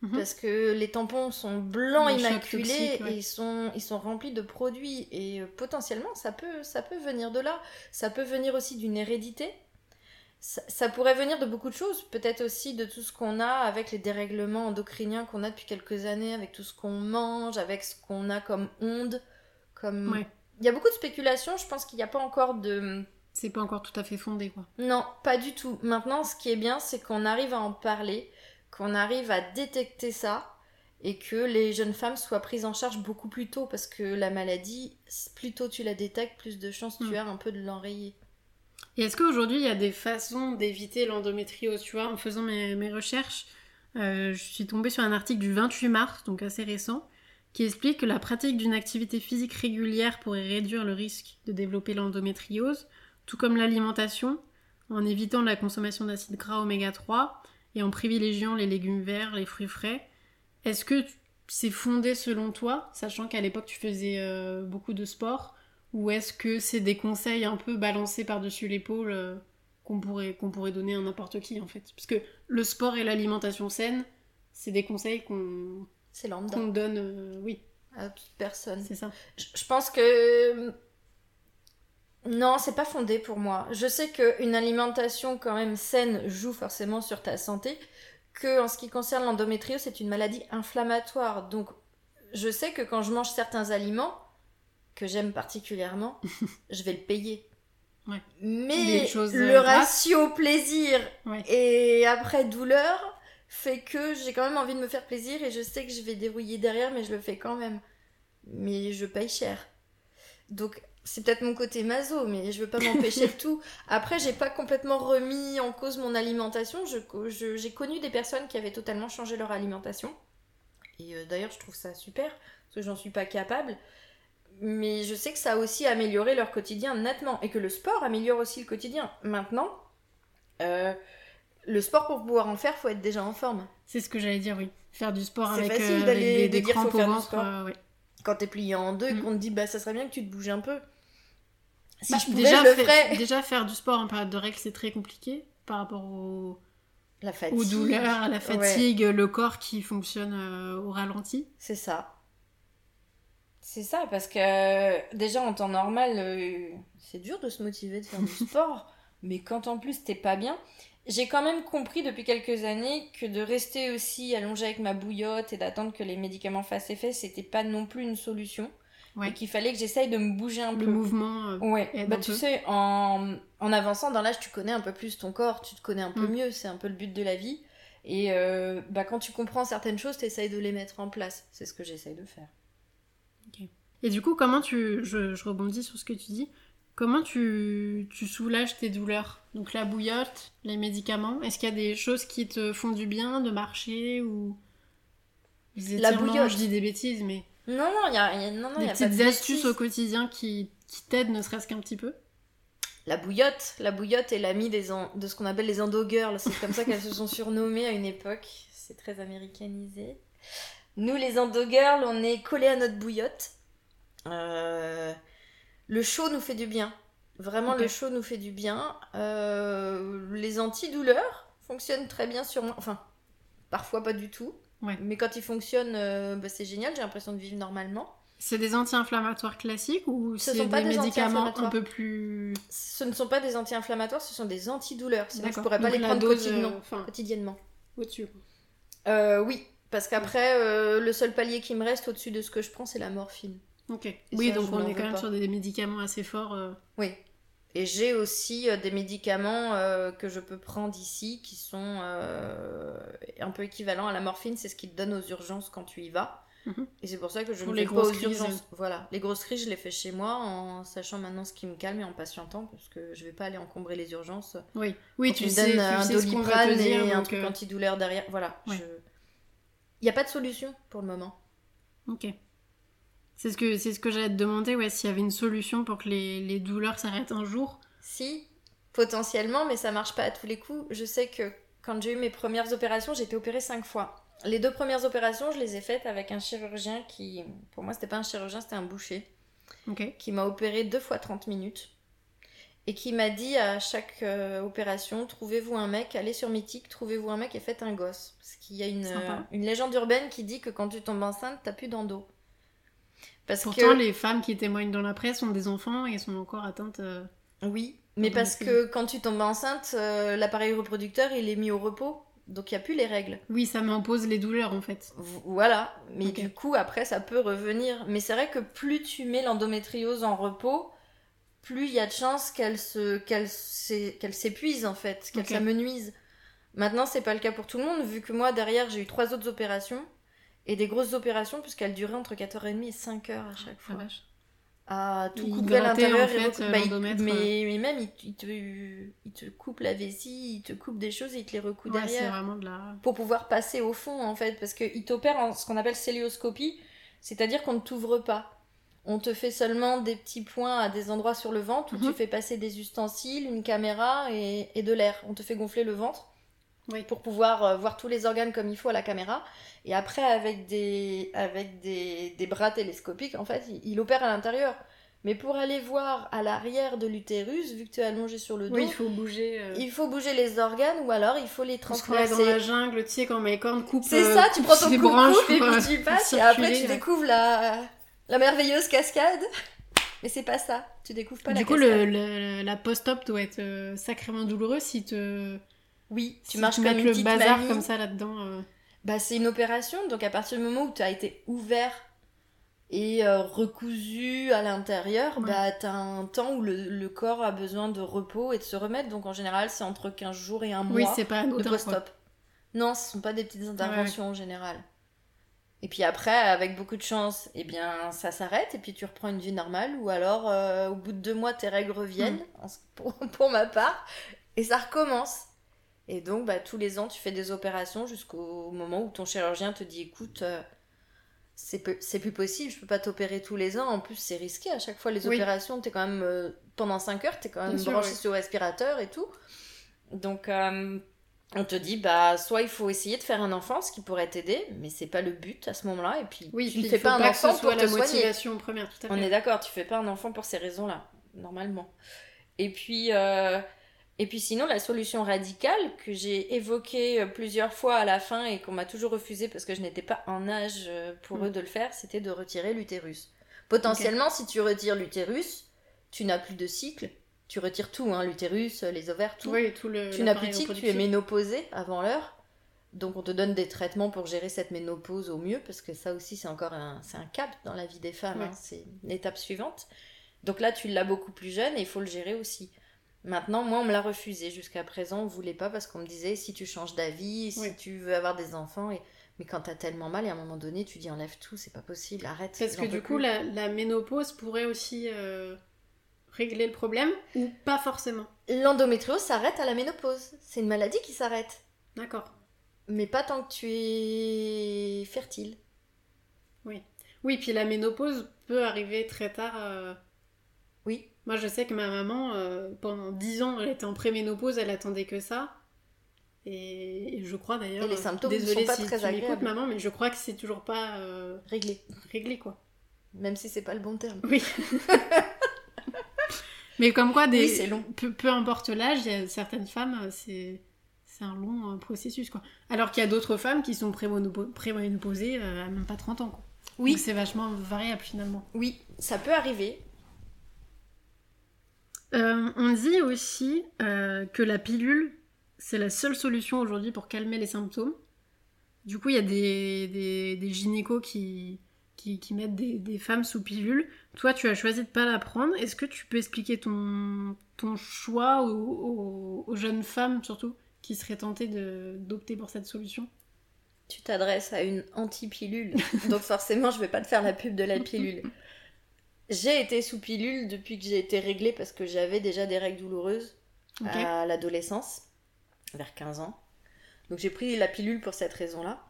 Mhm. Parce que les tampons sont blancs immaculés et ils sont, ils sont remplis de produits. Et euh, potentiellement, ça peut, ça peut venir de là. Ça peut venir aussi d'une hérédité. Ça, pourrait venir de beaucoup de choses. Peut-être aussi de tout ce qu'on a avec les dérèglements endocriniens qu'on a depuis quelques années, avec tout ce qu'on mange, avec ce qu'on a comme onde. Comme... Il y a beaucoup de spéculations. Je pense qu'il n'y a pas encore de
c'est pas encore tout à fait fondé, quoi.
Non, pas du tout. Maintenant, ce qui est bien, c'est qu'on arrive à en parler, qu'on arrive à détecter ça, et que les jeunes femmes soient prises en charge beaucoup plus tôt, parce que la maladie, plus tôt tu la détectes, plus de chances tu hmm. as un peu de l'enrayer.
Et est-ce qu'aujourd'hui, il y a des façons d'éviter l'endométriose Tu vois, en faisant mes, recherches, euh, je suis tombée sur un article du 28 mars, donc assez récent, qui explique que la pratique d'une activité physique régulière pourrait réduire le risque de développer l'endométriose tout comme l'alimentation, en évitant la consommation d'acides gras oméga 3 et en privilégiant les légumes verts, les fruits frais. Est-ce que c'est fondé selon toi, sachant qu'à l'époque tu faisais euh, beaucoup de sport, ou est-ce que c'est des conseils un peu balancés par-dessus l'épaule euh, qu'on pourrait, qu'on pourrait donner à n'importe qui en fait? Parce que le sport et l'alimentation saine, c'est des conseils qu'on qu'on donne, euh, oui.
À toute personne.
C'est ça.
Je pense que non, c'est pas fondé pour moi. Je sais qu'une alimentation quand même saine joue forcément sur ta santé, que en ce qui concerne l'endométriose, c'est une maladie inflammatoire. Donc, je sais que quand je mange certains aliments, que j'aime particulièrement, [laughs] je vais le payer. Mais le euh, ratio plaisir et après douleur fait que j'ai quand même envie de me faire plaisir et je sais que je vais dérouiller derrière, mais je le fais quand même. Mais je paye cher. Donc c'est peut-être mon côté maso, mais je veux pas m'empêcher [laughs] de tout. Après, j'ai pas complètement remis en cause mon alimentation. j'ai connu des personnes qui avaient totalement changé leur alimentation. Et euh, d'ailleurs, je trouve ça super, parce que j'en suis pas capable. Mais je sais que ça a aussi amélioré leur quotidien nettement. Et que le sport améliore aussi le quotidien. Maintenant, euh, le sport pour pouvoir en faire, faut être déjà en forme.
C'est ce que j'allais dire, oui. Faire du sport
avec, facile euh, d'aller des, faire du sport. Quand t'es plié en deux et mm. qu'on te dit bah ça serait bien que tu te bouges un peu
si bah, je pouvais, déjà, je le ferais. Déjà, faire du sport en période de règles, c'est très compliqué par rapport au...
la fatigue.
aux douleurs, à la fatigue, le corps qui fonctionne euh, au ralenti.
C'est ça. C'est ça, parce que déjà en temps normal, euh, c'est dur de se motiver de faire du [laughs] sport, mais quand en plus t'es pas bien, j'ai quand même compris depuis quelques années que de rester aussi allongé avec ma bouillotte et d'attendre que les médicaments fassent effet, c'était pas non plus une solution et qu'il fallait que j'essaye de me bouger un
peu. Le mouvement.
Euh, ouais. Bah, tu sais, en, en avançant dans l'âge, tu connais un peu plus ton corps, tu te connais un peu mm. mieux, c'est un peu le but de la vie. Et euh, bah, quand tu comprends certaines choses, tu essayes de les mettre en place. C'est ce que j'essaye de faire.
Et du coup, comment tu. Je, je, rebondis sur ce que tu dis. Comment tu, tu soulages tes douleurs? Donc la bouillotte, les médicaments, est-ce qu'il y a des choses qui te font du bien de marcher ou. La bouillotte. Je dis des bêtises, mais.
Non, non, il y a, non,
Des petites astuces au quotidien qui, qui t'aident, ne serait-ce qu'un petit peu?
La bouillotte. La bouillotte est l'amie des de ce qu'on appelle les endo-girls. C'est comme ça qu'elles se sont surnommées à une époque. C'est très américanisé. Nous, les endo-girls, on est collés à notre bouillotte. Euh, le chaud nous fait du bien. Vraiment, le chaud nous fait du bien. Euh, les antidouleurs fonctionnent très bien sur moi. Enfin, parfois pas du tout. Mais quand ils fonctionnent, euh, bah, c'est génial, j'ai l'impression de vivre normalement.
C'est des anti-inflammatoires classiques ou c'est des, des médicaments un peu plus...
Ce ne sont pas des anti-inflammatoires, ce sont des antidouleurs. Sinon je pourrais pas les prendre quotidiennement.
Euh,
quotidiennement.
Au-dessus
euh, Oui, parce qu'après, le seul palier qui me reste au-dessus de ce que je prends, c'est la morphine.
Ok. oui, donc on est quand même sur des médicaments assez forts.
Oui, et j'ai aussi euh, des médicaments euh, que je peux prendre ici qui sont euh, un peu équivalents à la morphine. C'est ce qu'ils te donne aux urgences quand tu y vas. Mhm. Et c'est pour ça que je ne vais pas aux urgences. Voilà, les grosses crises, je les fais chez moi en sachant maintenant ce qui me calme et en patientant parce que je vais pas aller encombrer les urgences.
Oui, oui, tu, sais, donnes
un
doliprane
et un truc antidouleur derrière. Voilà. Il n'y a pas de solution pour le moment.
Ok. C'est ce que, c'est ce que j'allais te demander, ouais, s'il y avait une solution pour que les, les douleurs s'arrêtent un jour.
Si, potentiellement, mais ça marche pas à tous les coups. Je sais que quand j'ai eu mes premières opérations, j'ai été opérée cinq fois. Les deux premières opérations, je les ai faites avec un chirurgien qui, pour moi, c'était pas un chirurgien, c'était un boucher, qui m'a opéré deux fois 30 minutes et qui m'a dit à chaque euh, opération trouvez-vous un mec, allez sur Mythique, trouvez-vous un mec et faites un gosse. Parce qu'il y a une, euh, une légende urbaine qui dit que quand tu tombes enceinte, t'as plus d'endo. Parce
Pourtant,
que.
les femmes qui témoignent dans la presse ont des enfants et sont encore atteintes. euh,
Oui, mais parce que quand tu tombes enceinte, euh, l'appareil reproducteur il est mis au repos, donc il n'y a plus les règles.
Oui, ça m'impose les douleurs en fait.
Voilà, mais du coup après ça peut revenir. Mais c'est vrai que plus tu mets l'endométriose en repos, plus il y a de chances qu'elle se qu'elle s'é- qu'elle s'épuise en fait, qu'elle
Ok.
s'amenuise. Maintenant c'est pas le cas pour tout le monde vu que moi derrière j'ai eu trois autres opérations et des grosses opérations puisqu'elles duraient entre 4h30 et 5h à chaque
La
fois. à tout couper à l'intérieur
en
et
fait, euh,
bah, il-
l'endomètre,
mais, mais même il, il te, il te coupe la vessie, il te coupe des choses et il te les recoue
Ouais,
derrière
vraiment de la.
pour pouvoir passer au fond en fait parce qu'il t'opère en ce qu'on appelle célioscopie, c'est-à-dire qu'on ne t'ouvre pas. On te fait seulement des petits points à des endroits sur le ventre où
Mhm.
tu fais passer des ustensiles, une caméra et, et de l'air. On te fait gonfler le ventre
Oui.
pour pouvoir euh, voir tous les organes comme il faut à la caméra. Et après, avec des, avec des, des bras télescopiques, en fait, il, il opère à l'intérieur. Mais pour aller voir à l'arrière de l'utérus, vu que tu es allongé sur le dos,
Oui, il faut bouger. euh,
il faut bouger les organes ou alors il faut les transpercer.
dans la jungle, tu sais, quand mes cornes coupent.
C'est
euh,
ça, tu prends ton coupe
branches
et puis tu passes et après tu découvres la, la merveilleuse cascade. Mais c'est pas ça, tu découvres pas la
Du coup,
cascade.
le, le- la post-op doit être sacrément douloureuse si te.
Oui, tu
si
marches
te
comme
le bazar
mamie.
comme ça là-dedans. euh.
Bah c'est une opération, donc à partir du moment où tu as été ouvert et euh, recousu à l'intérieur,
Ouais.
bah t'as un temps où le, le corps a besoin de repos et de se remettre. Donc en général, c'est entre 15 jours et un mois.
Oui, c'est pas
de post-op. Non, ce sont pas des petites interventions en général. Et puis après, avec beaucoup de chance, eh bien, ça s'arrête et puis tu reprends une vie normale. Ou alors, euh, au bout de deux mois, tes règles reviennent, en ce- pour, [laughs] pour ma part, et ça recommence. Et donc, bah, tous les ans, tu fais des opérations jusqu'au moment où ton chirurgien te dit, écoute, euh, c'est plus possible, je peux pas t'opérer tous les ans. En plus, c'est risqué à chaque fois les
Oui.
opérations. T'es quand même euh, pendant 5 heures, t'es quand même
Bien sûr,
branché
oui.
sur le respirateur et tout. Donc, euh, on te dit, bah, soit il faut essayer de faire un enfant, ce qui pourrait t'aider, mais c'est pas le but à ce moment-là. Et puis,
Oui,
tu ne fais pas un enfant pour
la
te soigner.
motivation première, tout à fait.
On est d'accord, tu fais pas un enfant pour ces raisons-là, normalement. Et puis, euh, et puis sinon, la solution radicale que j'ai évoquée euh, plusieurs fois à la fin et qu'on m'a toujours refusée parce que je n'étais pas en âge euh, pour
Mm.
eux de le faire, c'était de retirer l'utérus. Potentiellement, si tu retires l'utérus, tu n'as plus de cycle. Tu retires tout, hein, l'utérus, les ovaires, tout.
Oui, tout le.
Tu n'as plus de cycle, tu es ménopausée avant l'heure. Donc on te donne des traitements pour gérer cette ménopause au mieux, parce que ça aussi c'est encore un, un cap dans la vie des femmes,
Ouais.
hein, c'est l'étape suivante. Donc là tu l'as beaucoup plus jeune et il faut le gérer aussi. Maintenant, moi on me l'a refusé jusqu'à présent, on voulait pas parce qu'on me disait si tu changes d'avis, si
Oui.
tu veux avoir des enfants, et... mais quand t'as tellement mal et à un moment donné tu dis enlève tout, c'est pas possible, arrête.
Parce que du coup,
plus.
la, la ménopause pourrait aussi euh, régler le problème ou pas forcément.
L'endométriose s'arrête à la ménopause, c'est une maladie qui s'arrête,
D'accord.
mais pas tant que tu es fertile.
Oui, puis la ménopause peut arriver très tard. euh.
Oui.
Moi, je sais que ma maman, euh, pendant 10 ans, elle était en préménopause, elle attendait que ça. Et, et je crois d'ailleurs.
Et les symptômes ne sont pas
si
très
tu
agréables.
maman, mais je crois que c'est toujours pas euh,
Réglé.
réglé, quoi.
Même si c'est pas le bon terme.
Oui. [laughs] mais comme quoi, des...
Oui, c'est long.
Peu, peu importe l'âge, il y a certaines femmes, euh, c'est. C'est un long euh, processus, quoi. Alors qu'il y a d'autres femmes qui sont préménopausées euh, à même pas 30 ans, quoi.
Oui.
Donc c'est vachement variable, finalement.
Oui, ça peut arriver.
Euh, on dit aussi euh, que la pilule, c'est la seule solution aujourd'hui pour calmer les symptômes. Du coup, il y a des, des, des gynécos qui, qui, qui mettent des, des femmes sous pilule. Toi, tu as choisi de pas la prendre. Est-ce que tu peux expliquer ton, ton choix aux, aux- aux jeunes femmes, surtout, qui seraient tentées de- d'opter pour cette solution?
Tu t'adresses à une anti-pilule. Donc forcément, je vais pas te faire la pub de la pilule. [laughs] J'ai été sous pilule depuis que j'ai été réglée parce que j'avais déjà des règles douloureuses à l'adolescence, vers 15 ans. Donc j'ai pris la pilule pour cette raison-là.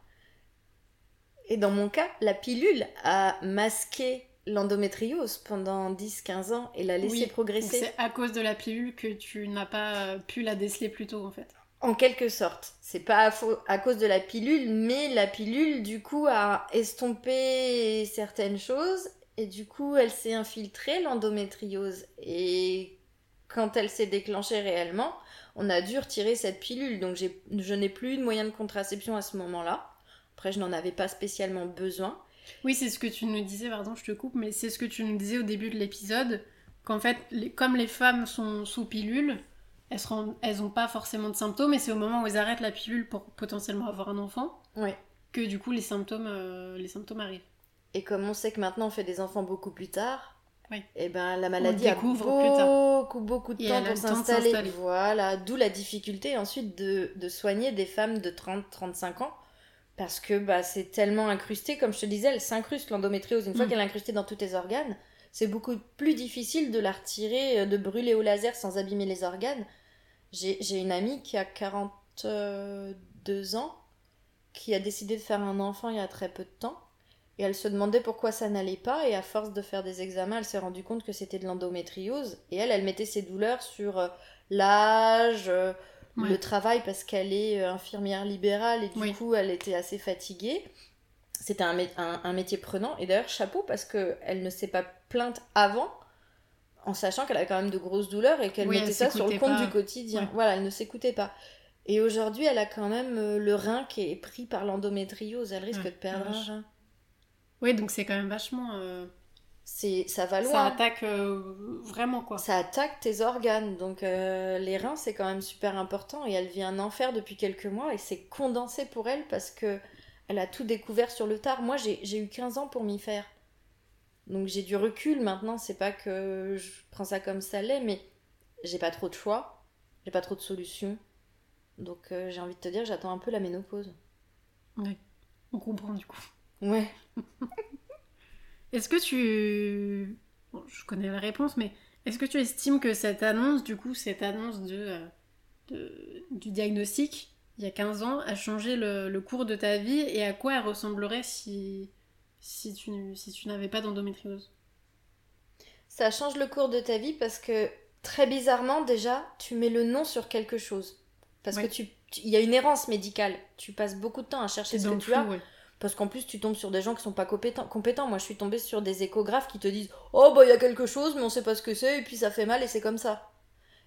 Et dans mon cas, la pilule a masqué l'endométriose pendant 10-15 ans et l'a laissé
Oui,
progresser.
c'est à cause de la pilule que tu n'as pas pu la déceler plus tôt, en fait.
En quelque sorte. C'est pas à cause de la pilule, mais la pilule, du coup, a estompé certaines choses. Et du coup, elle s'est infiltrée, l'endométriose. Et quand elle s'est déclenchée réellement, on a dû retirer cette pilule. Donc, je n'ai plus de moyen de contraception à ce moment-là. Après, je n'en avais pas spécialement besoin.
Oui, c'est ce que tu nous disais, pardon, je te coupe, mais c'est ce que tu nous disais au début de l'épisode, qu'en fait, les- comme les femmes sont sous pilule, elles n'ont elles pas forcément de symptômes, et c'est au moment où elles arrêtent la pilule pour potentiellement avoir un enfant que du coup les symptômes, euh, les symptômes arrivent.
Et comme on sait que maintenant on fait des enfants beaucoup plus tard,
Oui.
et ben la maladie a beaucoup, beaucoup de
Et
temps pour s'installer. Voilà, d'où la difficulté ensuite de, de soigner des femmes de 30-35 ans. Parce que bah, c'est tellement incrusté, comme je te disais, elle s'incruste l'endométriose. Une fois
Mm.
qu'elle est incrustée dans tous tes organes, c'est beaucoup plus difficile de la retirer, euh, de brûler au laser sans abîmer les organes. J'ai j'ai une amie qui a 42 ans, qui a décidé de faire un enfant il y a très peu de temps. Et elle se demandait pourquoi ça n'allait pas, et à force de faire des examens, elle s'est rendue compte que c'était de l'endométriose. Et elle, elle mettait ses douleurs sur euh, l'âge, euh,
Ouais.
le travail, parce qu'elle est euh, infirmière libérale, et du
Oui.
coup, elle était assez fatiguée. C'était un, mé- un- un métier prenant, et d'ailleurs, chapeau, parce qu'elle ne s'est pas plainte avant, en sachant qu'elle avait quand même de grosses douleurs, et qu'elle
Oui,
mettait ça sur le compte
pas.
du quotidien.
Ouais.
Voilà, elle ne s'écoutait pas. Et aujourd'hui, elle a quand même le rein qui est pris par l'endométriose. Elle risque
Ouais,
de perdre un rein.
Oui, donc c'est quand même vachement. euh,
C'est, ça va
ça
loin.
attaque euh, vraiment quoi.
Ça attaque tes organes. Donc euh, les reins, c'est quand même super important. Et elle vit un enfer depuis quelques mois. Et c'est condensé pour elle parce que elle a tout découvert sur le tard. Moi, j'ai, eu 15 ans pour m'y faire. Donc j'ai du recul maintenant. C'est pas que je prends ça comme ça l'est, mais j'ai pas trop de choix. J'ai pas trop de solutions. Donc euh, j'ai envie de te dire, j'attends un peu la ménopause.
On comprend du coup.
Ouais. [laughs]
Est-ce que tu. Bon, je connais la réponse, mais est-ce que tu estimes que cette annonce, du coup, cette annonce de, euh, de- du diagnostic, il y a 15 ans, a changé le, le cours de ta vie et à quoi elle ressemblerait si, si tu, si tu n'avais pas d'endométriose?
Ça change le cours de ta vie parce que très bizarrement déjà tu mets le nom sur quelque chose. Parce
Oui.
que tu tu- il y a une errance médicale. Tu passes beaucoup de temps à chercher ce que
le
tu as.
ouais.
Parce qu'en plus tu tombes sur des gens qui sont pas compétents. compétents. Moi je suis tombée sur des échographes qui te disent Oh bah il y a quelque chose mais on sait pas ce que c'est et puis ça fait mal et c'est comme ça.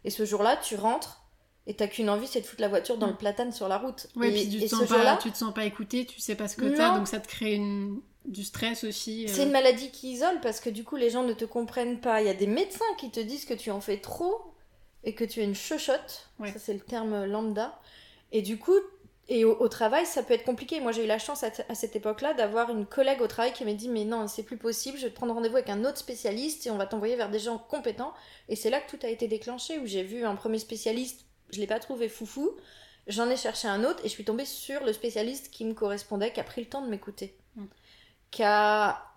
Et ce jour-là tu rentres et t'as qu'une envie c'est de foutre la voiture dans
Mm.
le platane sur la route.
Ouais,
et
puis tu te,
ce
sens
jour-là
pas, tu te sens pas écouté, tu sais pas ce que t'as, donc ça te crée une, du stress aussi. euh.
C'est une maladie qui isole parce que du coup les gens ne te comprennent pas. Il y a des médecins qui te disent que tu en fais trop et que tu es une chochotte.
Ouais.
Ça c'est le terme lambda. Et du coup, et au, au travail ça peut être compliqué. Moi j'ai eu la chance à, cette époque-là d'avoir une collègue au travail qui m'a dit mais non c'est plus possible, je vais te prendre rendez-vous avec un autre spécialiste et on va t'envoyer vers des gens compétents. Et c'est là que tout a été déclenché où j'ai vu un premier spécialiste, je l'ai pas trouvé foufou. J'en ai cherché un autre et je suis tombée sur le spécialiste qui me correspondait, qui a pris le temps de m'écouter.
Mm.
Qui a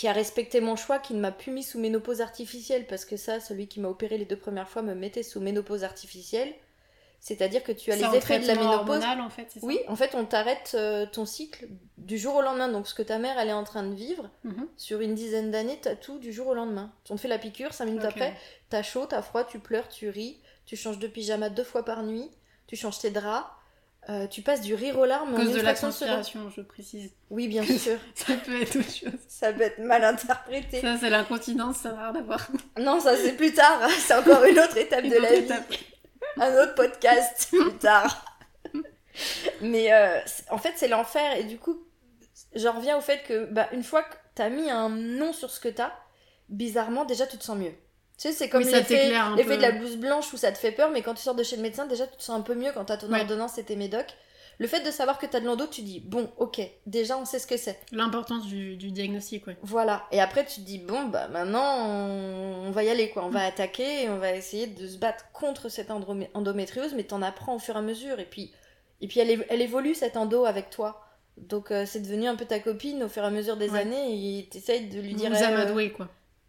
qui a respecté mon choix, qui ne m'a plus mis sous ménopause artificielle, parce que ça, celui qui m'a opéré les deux premières fois me mettait sous ménopause artificielle. C'est-à-dire que tu as les effets de la ménopause.
hormonal, en fait, ça
Oui, en fait, on t'arrête euh, ton cycle du jour au lendemain. Donc, ce que ta mère, elle est en train de vivre,
Mhm.
sur une dizaine d'années, t'as tout du jour au lendemain. On te fait la piqûre, cinq minutes après, t'as chaud, t'as froid, tu pleures, tu ris, tu changes de pyjama deux fois par nuit, tu changes tes draps, euh, tu passes du rire aux larmes
À
en
cause
une
de la transpiration, je précise.
Oui, bien sûr. [laughs]
Ça peut être autre chose.
ça peut être mal interprété.
Ça, c'est l'incontinence, ça n'a rien à voir.
Non, ça c'est plus tard. [laughs] C'est encore une autre étape
Une
de la vie. Un autre podcast [laughs] plus tard. Mais euh, en fait, c'est l'enfer. Et du coup, j'en reviens au fait que bah, une fois que t'as mis un nom sur ce que t'as, bizarrement, déjà tu te sens mieux. Tu sais, c'est comme
Oui,
l'effet de la blouse blanche où ça te fait peur, mais quand tu sors de chez le médecin, déjà tu te sens un peu mieux quand t'as ton
Ouais.
ordonnance et tes médocs. Le fait de savoir que t'as de l'endo, tu dis, bon, ok, déjà on sait ce que c'est.
L'importance du, du diagnostic, ouais.
Voilà. Et après, tu te dis, bon, bah maintenant, on, on va y aller, quoi. On va attaquer et on va essayer de se battre contre cette endométriose, mais t'en apprends au fur et à mesure. Et puis, et puis elle, elle évolue, cette endo, avec toi. Donc, euh, c'est devenu un peu ta copine au fur et à mesure des
Ouais.
années et t'essayes de lui
Vous
dire.
vous
euh,
amadouez, quoi.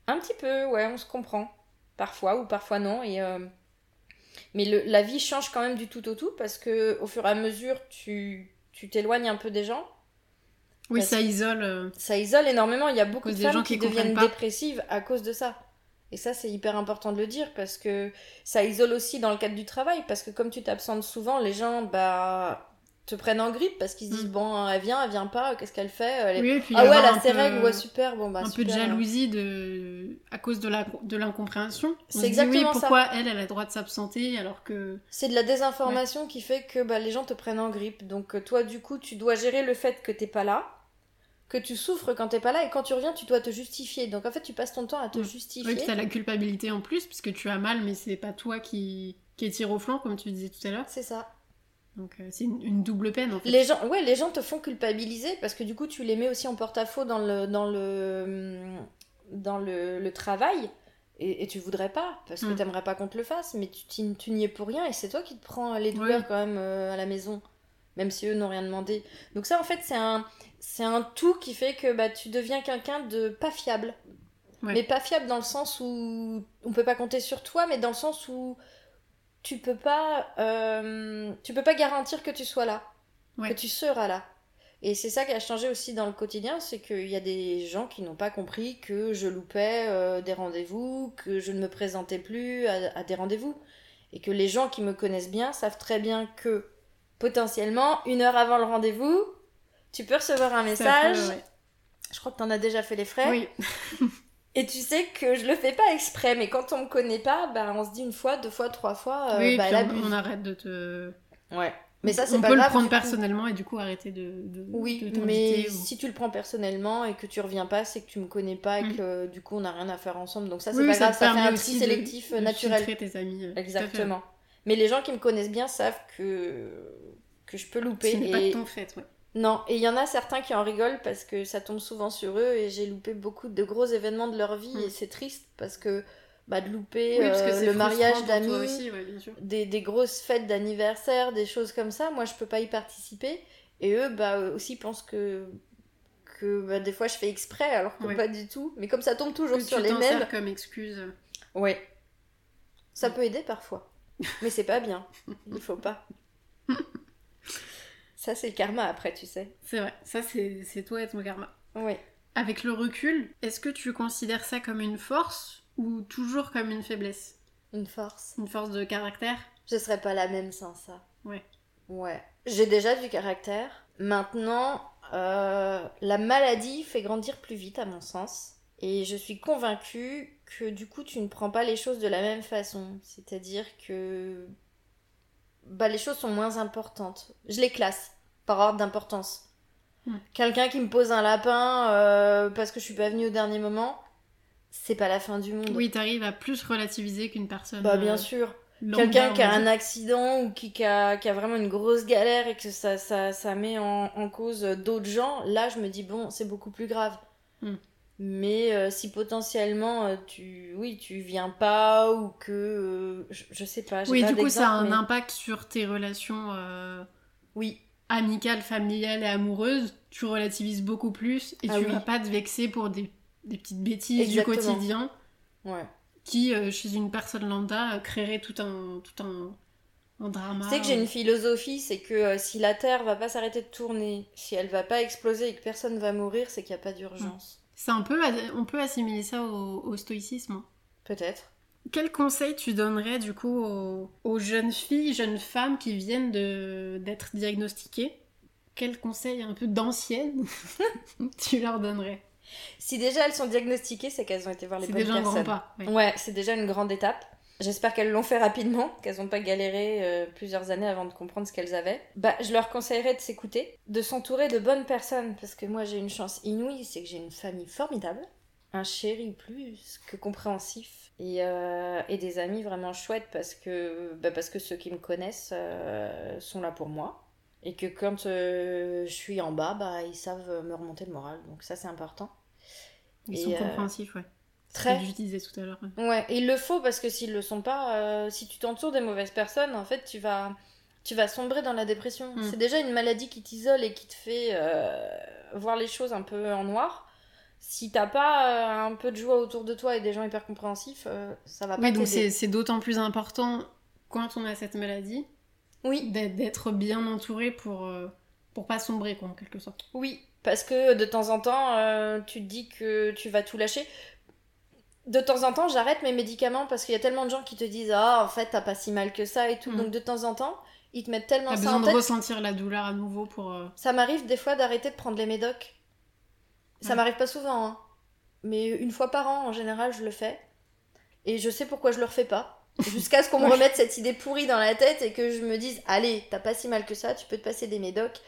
un petit peu, ouais, on se comprend. Parfois ou parfois non. Et, euh, Mais le- la vie change quand même du tout au tout parce que au fur et à mesure, tu tu t'éloignes un peu des gens.
Oui, ça isole. euh,
Ça isole énormément. Il y a beaucoup de femmes
gens
qui deviennent
pas.
dépressives à cause de ça. Et ça, c'est hyper important de le dire parce que ça isole aussi dans le cadre du travail. Parce que comme tu t'absentes souvent, les gens bah, te prennent en grippe parce qu'ils se disent
Mm.
Bon, elle vient, elle vient pas, qu'est-ce qu'elle fait Elle est-
Oui, et puis
Ah ouais, elle a ses
peu-
règles, ouais, super, bon, bah
un peu
super.
de jalousie de... à cause de la de l'incompréhension. On
C'est
se dit,
exactement
oui, pourquoi elle, elle a le droit de s'absenter alors que...
C'est de la désinformation qui fait que bah, les gens te prennent en grippe. Donc euh, toi, du coup, tu dois gérer le fait que t'es pas là, que tu souffres quand t'es pas là, et quand tu reviens, tu dois te justifier. Donc en fait, tu passes ton temps à te
Mm.
justifier.
Oui, t'as la culpabilité en plus, puisque tu as mal, mais c'est pas toi qui, qui est tiré au flanc, comme tu disais tout à l'heure.
C'est ça.
Donc euh, c'est une, une double peine, en fait.
Les gens, ouais, les gens te font culpabiliser parce que du coup, tu les mets aussi en porte-à-faux dans le, dans le, dans le, le travail. Et, et tu voudrais pas, parce que
Mm.
t'aimerais pas qu'on te le fasse, mais tu, tu n'y es pour rien et c'est toi qui te prends les douleurs quand même euh, à la maison, même si eux n'ont rien demandé. Donc ça, en fait, c'est un, c'est un tout qui fait que bah, tu deviens quelqu'un de pas fiable.
Ouais.
Mais pas fiable dans le sens où on peut pas compter sur toi, mais dans le sens où tu peux pas, euh, tu peux pas garantir que tu sois là,
Ouais.
que tu seras là. Et c'est ça qui a changé aussi dans le quotidien, c'est qu'il y a des gens qui n'ont pas compris que je loupais euh, des rendez-vous, que je ne me présentais plus à, à des rendez-vous. Et que les gens qui me connaissent bien savent très bien que potentiellement, une heure avant le rendez-vous, tu peux recevoir un message.
ouais.
Je crois que tu en as déjà fait les frais.
Oui, [laughs]
Et tu sais que je le fais pas exprès, mais quand on me connaît pas, bah on se dit une fois, deux fois, trois fois, euh,
oui
bah
puis on, arrête de te...
Ouais. Mais ça, c'est
on
pas
peut
grave.
le prendre
coup.
personnellement et du coup arrêter de, de,
Oui,
de
mais
ou-
si tu le prends personnellement et que tu reviens pas, c'est que tu me connais pas et
Mm.
que du coup on n'a rien à faire ensemble. Donc ça, c'est
Oui,
pas
ça
grave, ça fait un
de-
sélectif euh,
de
naturel.
filtrer tes amis. euh.
Exactement. Mais les gens qui me connaissent bien savent que que je peux louper.
Ce n'est pas
et...
de ton fait, ouais.
Non, et il y en a certains qui en rigolent parce que ça tombe souvent sur eux et j'ai loupé beaucoup de gros événements de leur vie
Mm.
et c'est triste parce que bah, de louper
Oui, parce que
euh, le mariage d'amis,
ouais,
des, des grosses fêtes d'anniversaire, des choses comme ça, moi je peux pas y participer. Et eux bah aussi pensent que que bah, des fois je fais exprès alors que
Ouais.
pas du tout. Mais comme ça tombe toujours
Que
sur
tu
les mêmes,
comme excuse.
ouais. Ça peut aider parfois. Mais c'est pas bien. Il faut pas. [laughs] Ça c'est le karma après, tu sais.
C'est vrai, ça c'est c'est toi et ton karma.
Ouais.
Avec le recul, est-ce que tu considères ça comme une force ou toujours comme une faiblesse?
Une force.
Une force de caractère?
Je serais pas la même sans ça.
Ouais.
Ouais. J'ai déjà du caractère. Maintenant, euh, la maladie fait grandir plus vite, à mon sens. Et je suis convaincue que du coup, tu ne prends pas les choses de la même façon. C'est-à-dire que bah, les choses sont moins importantes. Je les classe par ordre d'importance.
Hmm.
Quelqu'un qui me pose un lapin euh, parce que je suis pas venue au dernier moment, c'est pas la fin du monde.
Oui, t'arrives à plus relativiser qu'une personne.
Bah bien
euh,
sûr. Quelqu'un qui a un accident ou qui, qui a, qui a vraiment une grosse galère et que ça, ça, ça met en, en cause d'autres gens, là je me dis bon, c'est beaucoup plus grave.
Hmm.
Mais euh, si potentiellement euh, tu, oui, tu viens pas ou que euh, je, je sais pas.
Oui,
pas
du coup, ça a un
mais-
impact sur tes relations euh,
Oui,
amicales, familiales et amoureuses. Tu relativises beaucoup plus et
Ah
tu
oui.
vas pas te vexer pour des, des petites bêtises
Exactement.
du quotidien
ouais.
qui, chez une personne lambda, créeraient tout un, tout un.
Tu sais que j'ai une philosophie, c'est que euh, si la Terre va pas s'arrêter de tourner, si elle va pas exploser et que personne va mourir, c'est qu'il n'y a pas d'urgence.
C'est un peu, on peut assimiler ça au, au stoïcisme. hein.
Peut-être.
Quel conseil tu donnerais du coup aux, aux jeunes filles, jeunes femmes qui viennent de- d'être diagnostiquées? Quel conseil un peu d'ancienne [laughs] tu leur donnerais?
Si déjà elles sont diagnostiquées, c'est qu'elles ont été voir les
C'est
bonnes
déjà un grand
personnes.
pas. ouais.
Ouais, c'est déjà une grande étape. J'espère qu'elles l'ont fait rapidement, qu'elles n'ont pas galéré euh, plusieurs années avant de comprendre ce qu'elles avaient. Bah, je leur conseillerais de s'écouter, de s'entourer de bonnes personnes, parce que moi j'ai une chance inouïe, c'est que j'ai une famille formidable, un chéri plus que compréhensif, et, euh, et des amis vraiment chouettes, parce que, bah, parce que ceux qui me connaissent euh, sont là pour moi. Et que quand je suis en bas, bah, ils savent me remonter le moral, donc ça c'est important.
Ils
Et,
sont compréhensifs, ouais.
Très.
Que je disais tout à l'heure. ouais.
Ouais, il le faut parce que s'ils le sont pas, euh, si tu t'entoures des mauvaises personnes, en fait, tu vas, tu vas sombrer dans la dépression.
Mm.
C'est déjà une maladie qui t'isole et qui te fait euh, voir les choses un peu en noir. Si t'as pas euh, un peu de joie autour de toi et des gens hyper compréhensifs, ça va pas
Oui, donc c'est d'autant plus important quand on a cette maladie
Oui,
d'être- bien entouré pour, pour pas sombrer, quoi, en quelque sorte.
oui, parce que de temps en temps, euh, tu te dis que tu vas tout lâcher. De temps en temps, j'arrête mes médicaments parce qu'il y a tellement de gens qui te disent Ah, en fait, t'as pas si mal que ça et tout.
Mm.
Donc, de temps en temps, ils te mettent tellement
T'as
ça
besoin
en
de
tête.
ressentir la douleur à nouveau pour. euh,
Ça m'arrive des fois d'arrêter de prendre les médocs. Ça
Ouais.
m'arrive pas souvent, hein. mais une fois par an, en général, je le fais. Et je sais pourquoi je le refais pas. Jusqu'à ce qu'on me [laughs]
Ouais.
remette cette idée pourrie dans la tête et que je me dise Allez, t'as pas si mal que ça, tu peux te passer des médocs.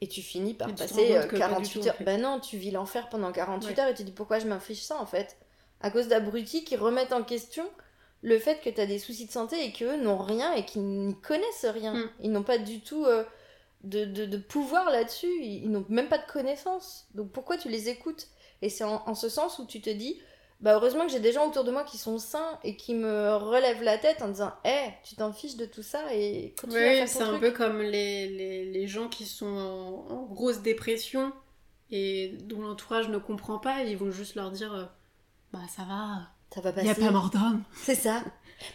Et tu finis par
Et tu te
passer
compte
euh,
que pas du
48
tout, en
heures.
fait.
Ben non, tu vis l'enfer pendant 48
Ouais.
heures et tu dis pourquoi je m'inflige ça en fait? À cause d'abrutis qui remettent en question le fait que t'as des soucis de santé et qu'eux n'ont rien et qu'ils n'y connaissent rien.
Mm.
Ils n'ont pas du tout euh, de, de- de pouvoir là-dessus, ils, ils n'ont même pas de connaissances. Donc pourquoi tu les écoutes? Et c'est en, en ce sens où tu te dis, bah heureusement que j'ai des gens autour de moi qui sont sains et qui me relèvent la tête en disant, hé, tu t'en fiches de tout ça et continue
Oui, c'est un
truc.
peu comme les, les, les gens qui sont en, en grosse dépression et dont l'entourage ne comprend pas, ils vont juste leur dire euh, Bah ça va,
Ça va
il
passer.
n'y a pas mort d'homme.
C'est ça.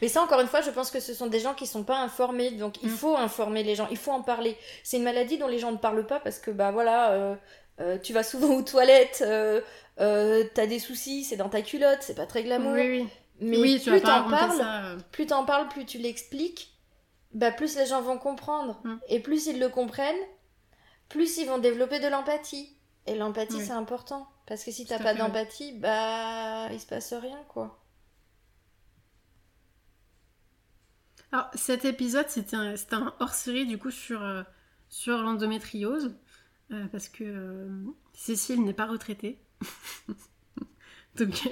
Mais ça, encore une fois, je pense que ce sont des gens qui sont pas informés. Donc, il
Mm.
faut informer les gens, il faut en parler. C'est une maladie dont les gens ne parlent pas parce que, bah voilà, euh, euh, tu vas souvent aux toilettes, euh, euh, t'as des soucis, c'est dans ta culotte, c'est pas très glamour.
Oui, oui.
Mais
oui,
plus t'en parles,
ça.
plus t'en parles, plus tu l'expliques, bah plus les gens vont comprendre.
Mm.
Et plus ils le comprennent, plus ils vont développer de l'empathie. Et l'empathie,
Oui.
c'est important. Parce que si t'as pas d'empathie, bah il se passe rien, quoi.
Alors, cet épisode, c'était un, un hors-série du coup sur, euh, sur l'endométriose, euh, parce que euh, Cécile n'est pas retraitée. [laughs] Donc,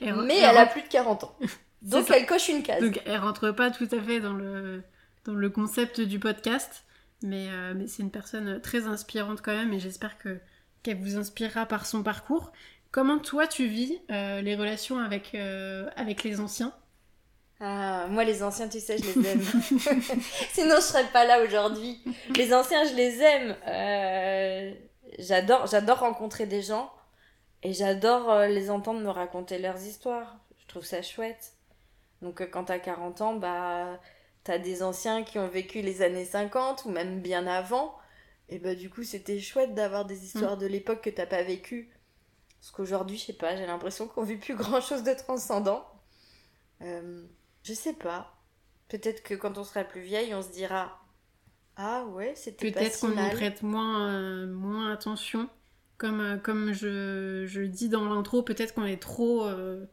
elle,
Mais
elle
elle a plus de 40 ans. [laughs] Donc elle coche une case.
donc, elle rentre pas tout à fait dans le, dans le concept du podcast, mais, mais c'est une personne très inspirante quand même, et j'espère que, qu'elle vous inspirera par son parcours. Comment toi tu vis euh, les relations avec, euh, avec les anciens?
Ah, moi, les anciens, tu sais, je les aime. [laughs] Sinon, je serais pas là aujourd'hui. Les anciens, je les aime. Euh, j'adore, rencontrer des gens et j'adore les entendre me raconter leurs histoires. Je trouve ça chouette. Donc, quand t'as 40 ans, bah, t'as des anciens qui ont vécu les années 50 ou même bien avant. Et bah, du coup, c'était chouette d'avoir des histoires de l'époque que t'as pas vécues. Parce qu'aujourd'hui, je sais pas, j'ai l'impression qu'on vit plus [laughs] grand chose de transcendant. Euh, je sais pas. Peut-être que quand on sera plus vieille, on se dira Ah ouais, c'était pas
Peut-être qu'on y prête moins, euh, moins attention. Comme, euh, comme je, je dis dans l'intro, peut-être qu'on est trop euh,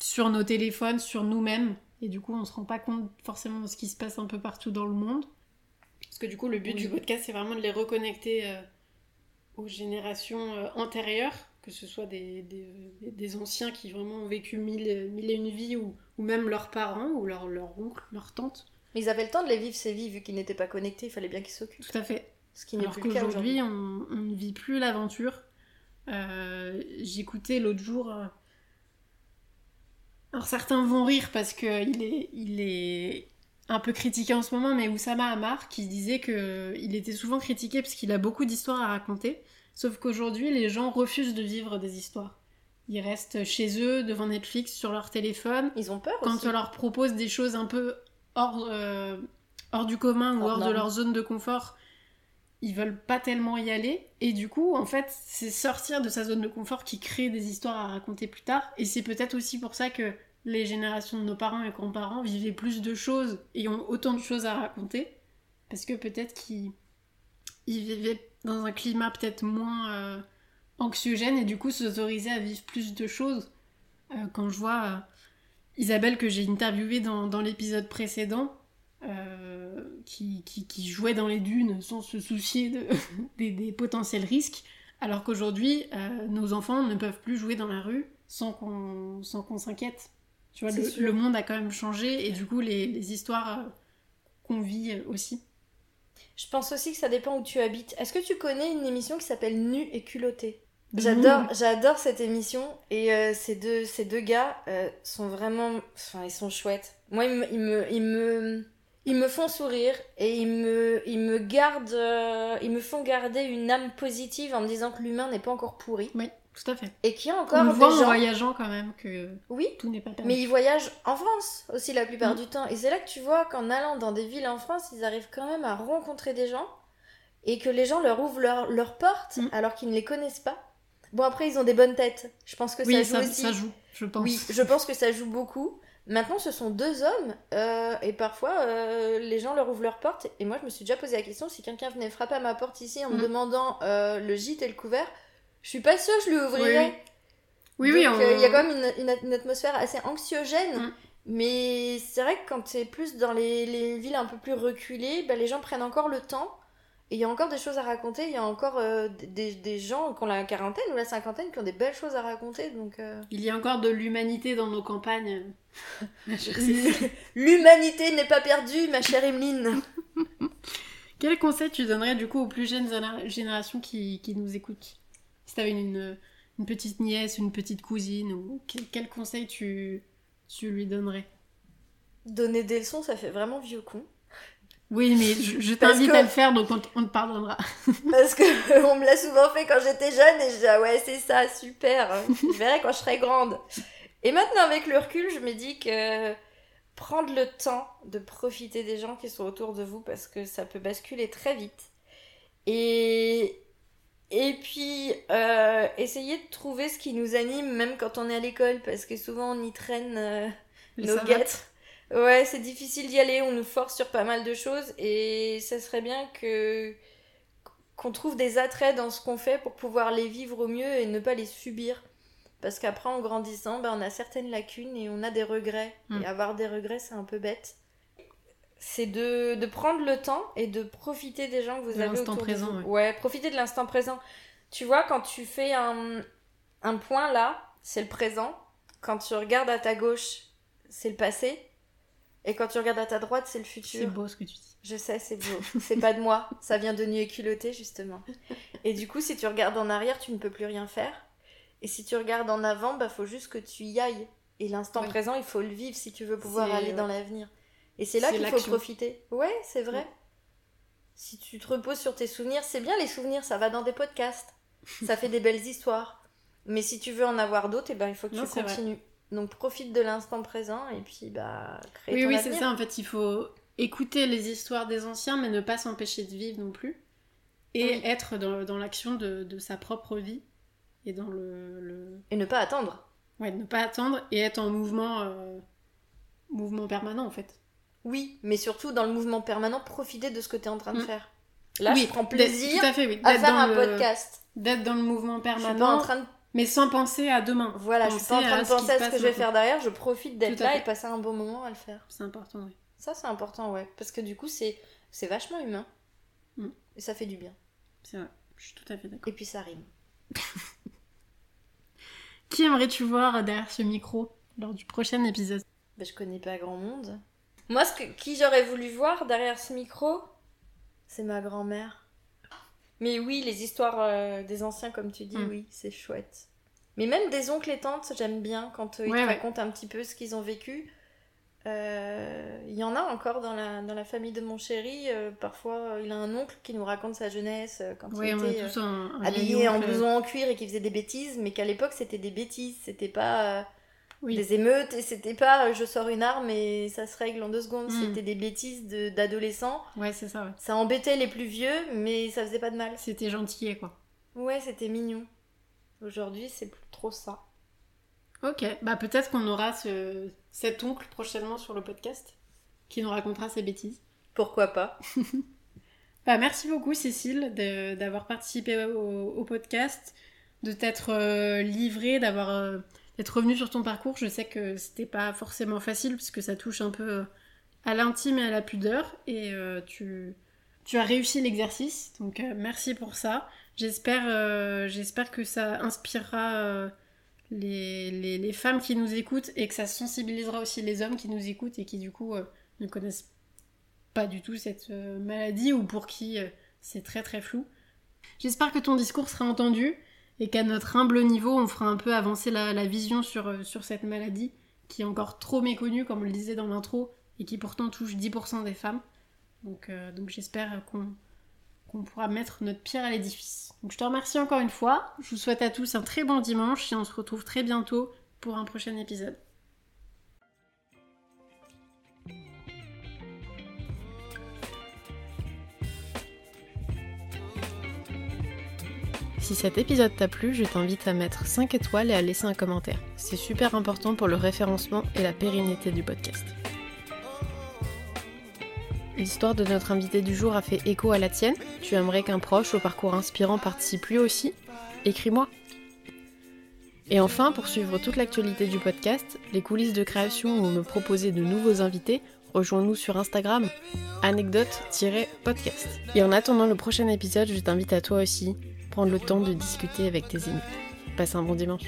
sur nos téléphones, sur nous-mêmes. Et du coup, on se rend pas compte forcément de ce qui se passe un peu partout dans le monde. Parce que du coup, le but
Oui.
du podcast, c'est vraiment de les reconnecter euh, aux générations euh, antérieures, que ce soit des, des, anciens qui vraiment ont vécu mille, mille et une vies, ou, ou même leurs parents, ou leur, leur oncle, leur tante.
Mais ils avaient le temps de les vivre ces vies vu qu'ils n'étaient pas connectés, il fallait bien qu'ils s'occupent.
Tout à fait.
Ce qui n'est plus
qu'aujourd'hui, on, on ne vit plus l'aventure. Euh, J'écoutais l'autre jour. Alors certains vont rire parce qu'il est, il est un peu critiqué en ce moment, mais Oussama Hamar qui disait que il était souvent critiqué parce qu'il a beaucoup d'histoires à raconter. Sauf qu'aujourd'hui, les gens refusent de vivre des histoires. Ils restent chez eux, devant Netflix, sur leur téléphone.
Ils ont peur
Quand
aussi.
on leur propose des choses un peu hors, euh, hors du commun ou
Hors
de leur zone de confort, ils veulent pas tellement y aller. Et du coup, en fait, c'est sortir de sa zone de confort qui crée des histoires à raconter plus tard. Et c'est peut-être aussi pour ça que les générations de nos parents et grands-parents vivaient plus de choses et ont autant de choses à raconter. Parce que peut-être qu'ils ils vivaient dans un climat peut-être moins euh, anxiogène et du coup s'autorisaient à vivre plus de choses. Euh, quand je vois euh, Isabelle que j'ai interviewée dans, l'épisode précédent, qui, jouait dans les dunes sans se soucier de, [laughs] des, potentiels risques, alors qu'aujourd'hui, nos enfants ne peuvent plus jouer dans la rue sans qu'on s'inquiète. Tu vois, le, monde a quand même changé et du coup, les, les histoires euh, qu'on vit euh, aussi.
Je pense aussi que ça dépend où tu habites. Est-ce que tu connais une émission qui s'appelle Nu et culotté? J'adore, j'adore cette émission et euh, ces deux, ces deux gars euh, sont vraiment, enfin ils sont chouettes. Moi ils me, ils me, ils me, ils me font sourire et ils me, ils me gardent, euh, ils me font garder une âme positive en me disant que l'humain n'est pas encore pourri
Oui, tout à fait.
et qu'il y a
On
encore
le
des
voit en
gens.
voyageant quand même que
Oui,
tout n'est pas permis.
mais ils voyagent en France aussi la plupart
Mm.
du temps. Et c'est là que tu vois qu'en allant dans des villes en France, ils arrivent quand même à rencontrer des gens et que les gens leur ouvrent leur- leurs portes
Mm.
alors qu'ils ne les connaissent pas. Bon, après, ils ont des bonnes têtes. Je pense que ça joue
ça,
aussi.
ça joue, je pense.
Oui, je pense que ça joue beaucoup. Maintenant, ce sont deux hommes, euh, et parfois, euh, les gens leur ouvrent leur porte. Et moi, je me suis déjà posé la question si quelqu'un venait frapper à ma porte ici en me
Mm.
demandant euh, le gîte et le couvert, je suis pas sûre que je lui ouvrirais.
Oui, oui,
Donc,
on-
euh, il y a quand même une, une- une atmosphère assez anxiogène.
Mm.
Mais c'est vrai que quand t'es plus dans les, les villes un peu plus reculées, bah, les gens prennent encore le temps. Et il y a encore des choses à raconter. Il y a encore euh, des, des gens qui ont la quarantaine ou la cinquantaine qui ont des belles choses à raconter. Donc, euh,
Il y a encore de l'humanité dans nos campagnes. [laughs]
L'humanité n'est pas perdue, ma chère Emeline. [laughs]
Quel conseil tu donnerais du coup aux plus jeunes généra- générations qui, qui nous écoutent? Si t'avais une, une petite nièce, une petite cousine, ou quel, quel conseil tu, tu lui donnerais?
Donner des leçons, ça fait vraiment vieux con.
Oui, mais je, t'invite
que-
à le faire, donc on, te- on te pardonnera. [laughs]
Parce que [laughs] on me l'a souvent fait quand j'étais jeune et je dis ah ouais c'est ça super. Je verrai quand je serai grande. Et maintenant avec le recul je me dis que prendre le temps de profiter des gens qui sont autour de vous parce que ça peut basculer très vite. Et et puis euh, essayer de trouver ce qui nous anime même quand on est à l'école parce que souvent on y traîne. euh, nos guêtres. Ouais, c'est difficile d'y aller, on nous force sur pas mal de choses et ça serait bien que qu'on trouve des attraits dans ce qu'on fait pour pouvoir les vivre au mieux et ne pas les subir. Parce qu'après, en grandissant, ben, on a certaines lacunes et on a des regrets. Et avoir des regrets, c'est un peu bête. C'est de, de prendre le temps et de profiter des gens que vous
De
avez
l'instant
autour
présent,
de vous.
ouais.
Ouais, profiter de l'instant présent. Tu vois, quand tu fais un, un point là, c'est le présent. Quand tu regardes à ta gauche, c'est le passé. Et quand tu regardes à ta droite, c'est le
C'est
futur.
beau ce que tu dis.
Je sais, c'est beau. C'est pas de moi. Ça vient de nu et culotté, justement. Et du coup, si tu regardes en arrière, tu ne peux plus rien faire. Et si tu regardes en avant, bah faut juste que tu y ailles. Et l'instant
Oui.
présent, il faut le vivre si tu veux pouvoir
C'est-
aller
ouais.
dans l'avenir. Et c'est là qu'il faut profiter. Ouais, c'est vrai.
Ouais.
Si tu te reposes sur tes souvenirs, c'est bien les souvenirs, ça va dans des podcasts. [laughs] Ça fait des belles histoires. Mais si tu veux en avoir d'autres, eh ben, il faut que
Non,
tu
vrai.
continues. Donc profite de l'instant présent et puis bah crée
Oui,
ton
oui, c'est ça. En fait, il faut écouter les histoires des anciens, mais ne pas s'empêcher de vivre non plus. Et
Oui.
être dans, dans l'action de, de sa propre vie. Et dans le, le-
Et ne pas attendre.
Ouais, ne pas attendre et être en mouvement, euh, mouvement permanent en fait.
Oui, mais surtout dans le mouvement permanent, profiter de ce que tu es en train de
Mm.
faire. Là,
Oui,
je prends plaisir
tout à fait, oui,
à
d'être
faire un
le-
podcast.
D'être dans le mouvement
en
permanent,
train de
mais sans penser à demain.
voilà, je suis pas en
Penser
train de penser à ce que je vais faire derrière, je profite d'être là
fait.
et passer un bon moment à le faire.
C'est important, oui.
Ça c'est important ouais, parce que du coup c'est c'est vachement humain.
Mm.
Et ça fait du bien.
C'est vrai. Je suis tout à fait d'accord.
Et puis ça rime. [laughs]
Qui aimerais-tu voir derrière ce micro lors du prochain épisode?
Bah, je connais pas grand monde. Moi, ce que, qui j'aurais voulu voir derrière ce micro, c'est ma grand-mère. Mais oui, les histoires euh, des anciens, comme tu dis,
Mm.
oui, c'est chouette. Mais même des oncles et tantes, j'aime bien quand euh, ils
Ouais,
te
ouais.
racontent un petit peu ce qu'ils ont vécu. Euh, Il y en a encore dans la, dans la famille de mon chéri. parfois, il a un oncle qui nous raconte sa jeunesse quand il était
tous un, un
habillé en blouson en cuir et qui faisait des bêtises, mais qu'à l'époque, c'était des bêtises. C'était pas...
Oui.
des émeutes et c'était pas euh, je sors une arme et ça se règle en deux secondes
Mm.
c'était des bêtises de- d'adolescents
Ouais, c'est ça, ouais.
ça embêtait les plus vieux mais ça faisait pas de mal
C'était gentil, quoi.
ouais c'était mignon aujourd'hui c'est plus trop ça
Ok, bah peut-être qu'on aura ce... cet oncle prochainement sur le podcast qui nous racontera ses bêtises.
pourquoi pas [laughs]
Bah, merci beaucoup Cécile de- d'avoir participé au, au podcast, de t'être euh, livrée, d'avoir euh, d'être revenue sur ton parcours. Je sais que c'était pas forcément facile puisque ça touche un peu euh, à l'intime et à la pudeur et euh, tu, tu as réussi l'exercice. Donc euh, merci pour ça. J'espère que ça inspirera les, les, les femmes qui nous écoutent et que ça sensibilisera aussi les hommes qui nous écoutent et qui du coup ne connaissent pas du tout cette maladie ou pour qui c'est très très flou. J'espère que ton discours sera entendu et qu'à notre humble niveau, on fera un peu avancer la, vision sur, euh, sur cette maladie qui est encore trop méconnue, comme on le disait dans l'intro, et qui pourtant touche 10% des femmes. Donc, euh, donc j'espère qu'on qu'on pourra mettre notre pierre à l'édifice. Donc je te remercie encore une fois. Je vous souhaite à tous un très bon dimanche et on se retrouve très bientôt pour un prochain épisode. Si cet épisode t'a plu, je t'invite à mettre 5 étoiles et à laisser un commentaire. C'est super important pour le référencement et la pérennité du podcast. L'histoire de notre invité du jour a fait écho à la tienne. Tu aimerais qu'un proche au parcours inspirant participe lui aussi? Écris-moi. Et enfin, pour suivre toute l'actualité du podcast, les coulisses de création ou me proposer de nouveaux invités, rejoins-nous sur Instagram, anecdote-podcast. Et en attendant le prochain épisode, je t'invite à toi aussi prendre le temps de discuter avec tes amis. Passe un bon dimanche.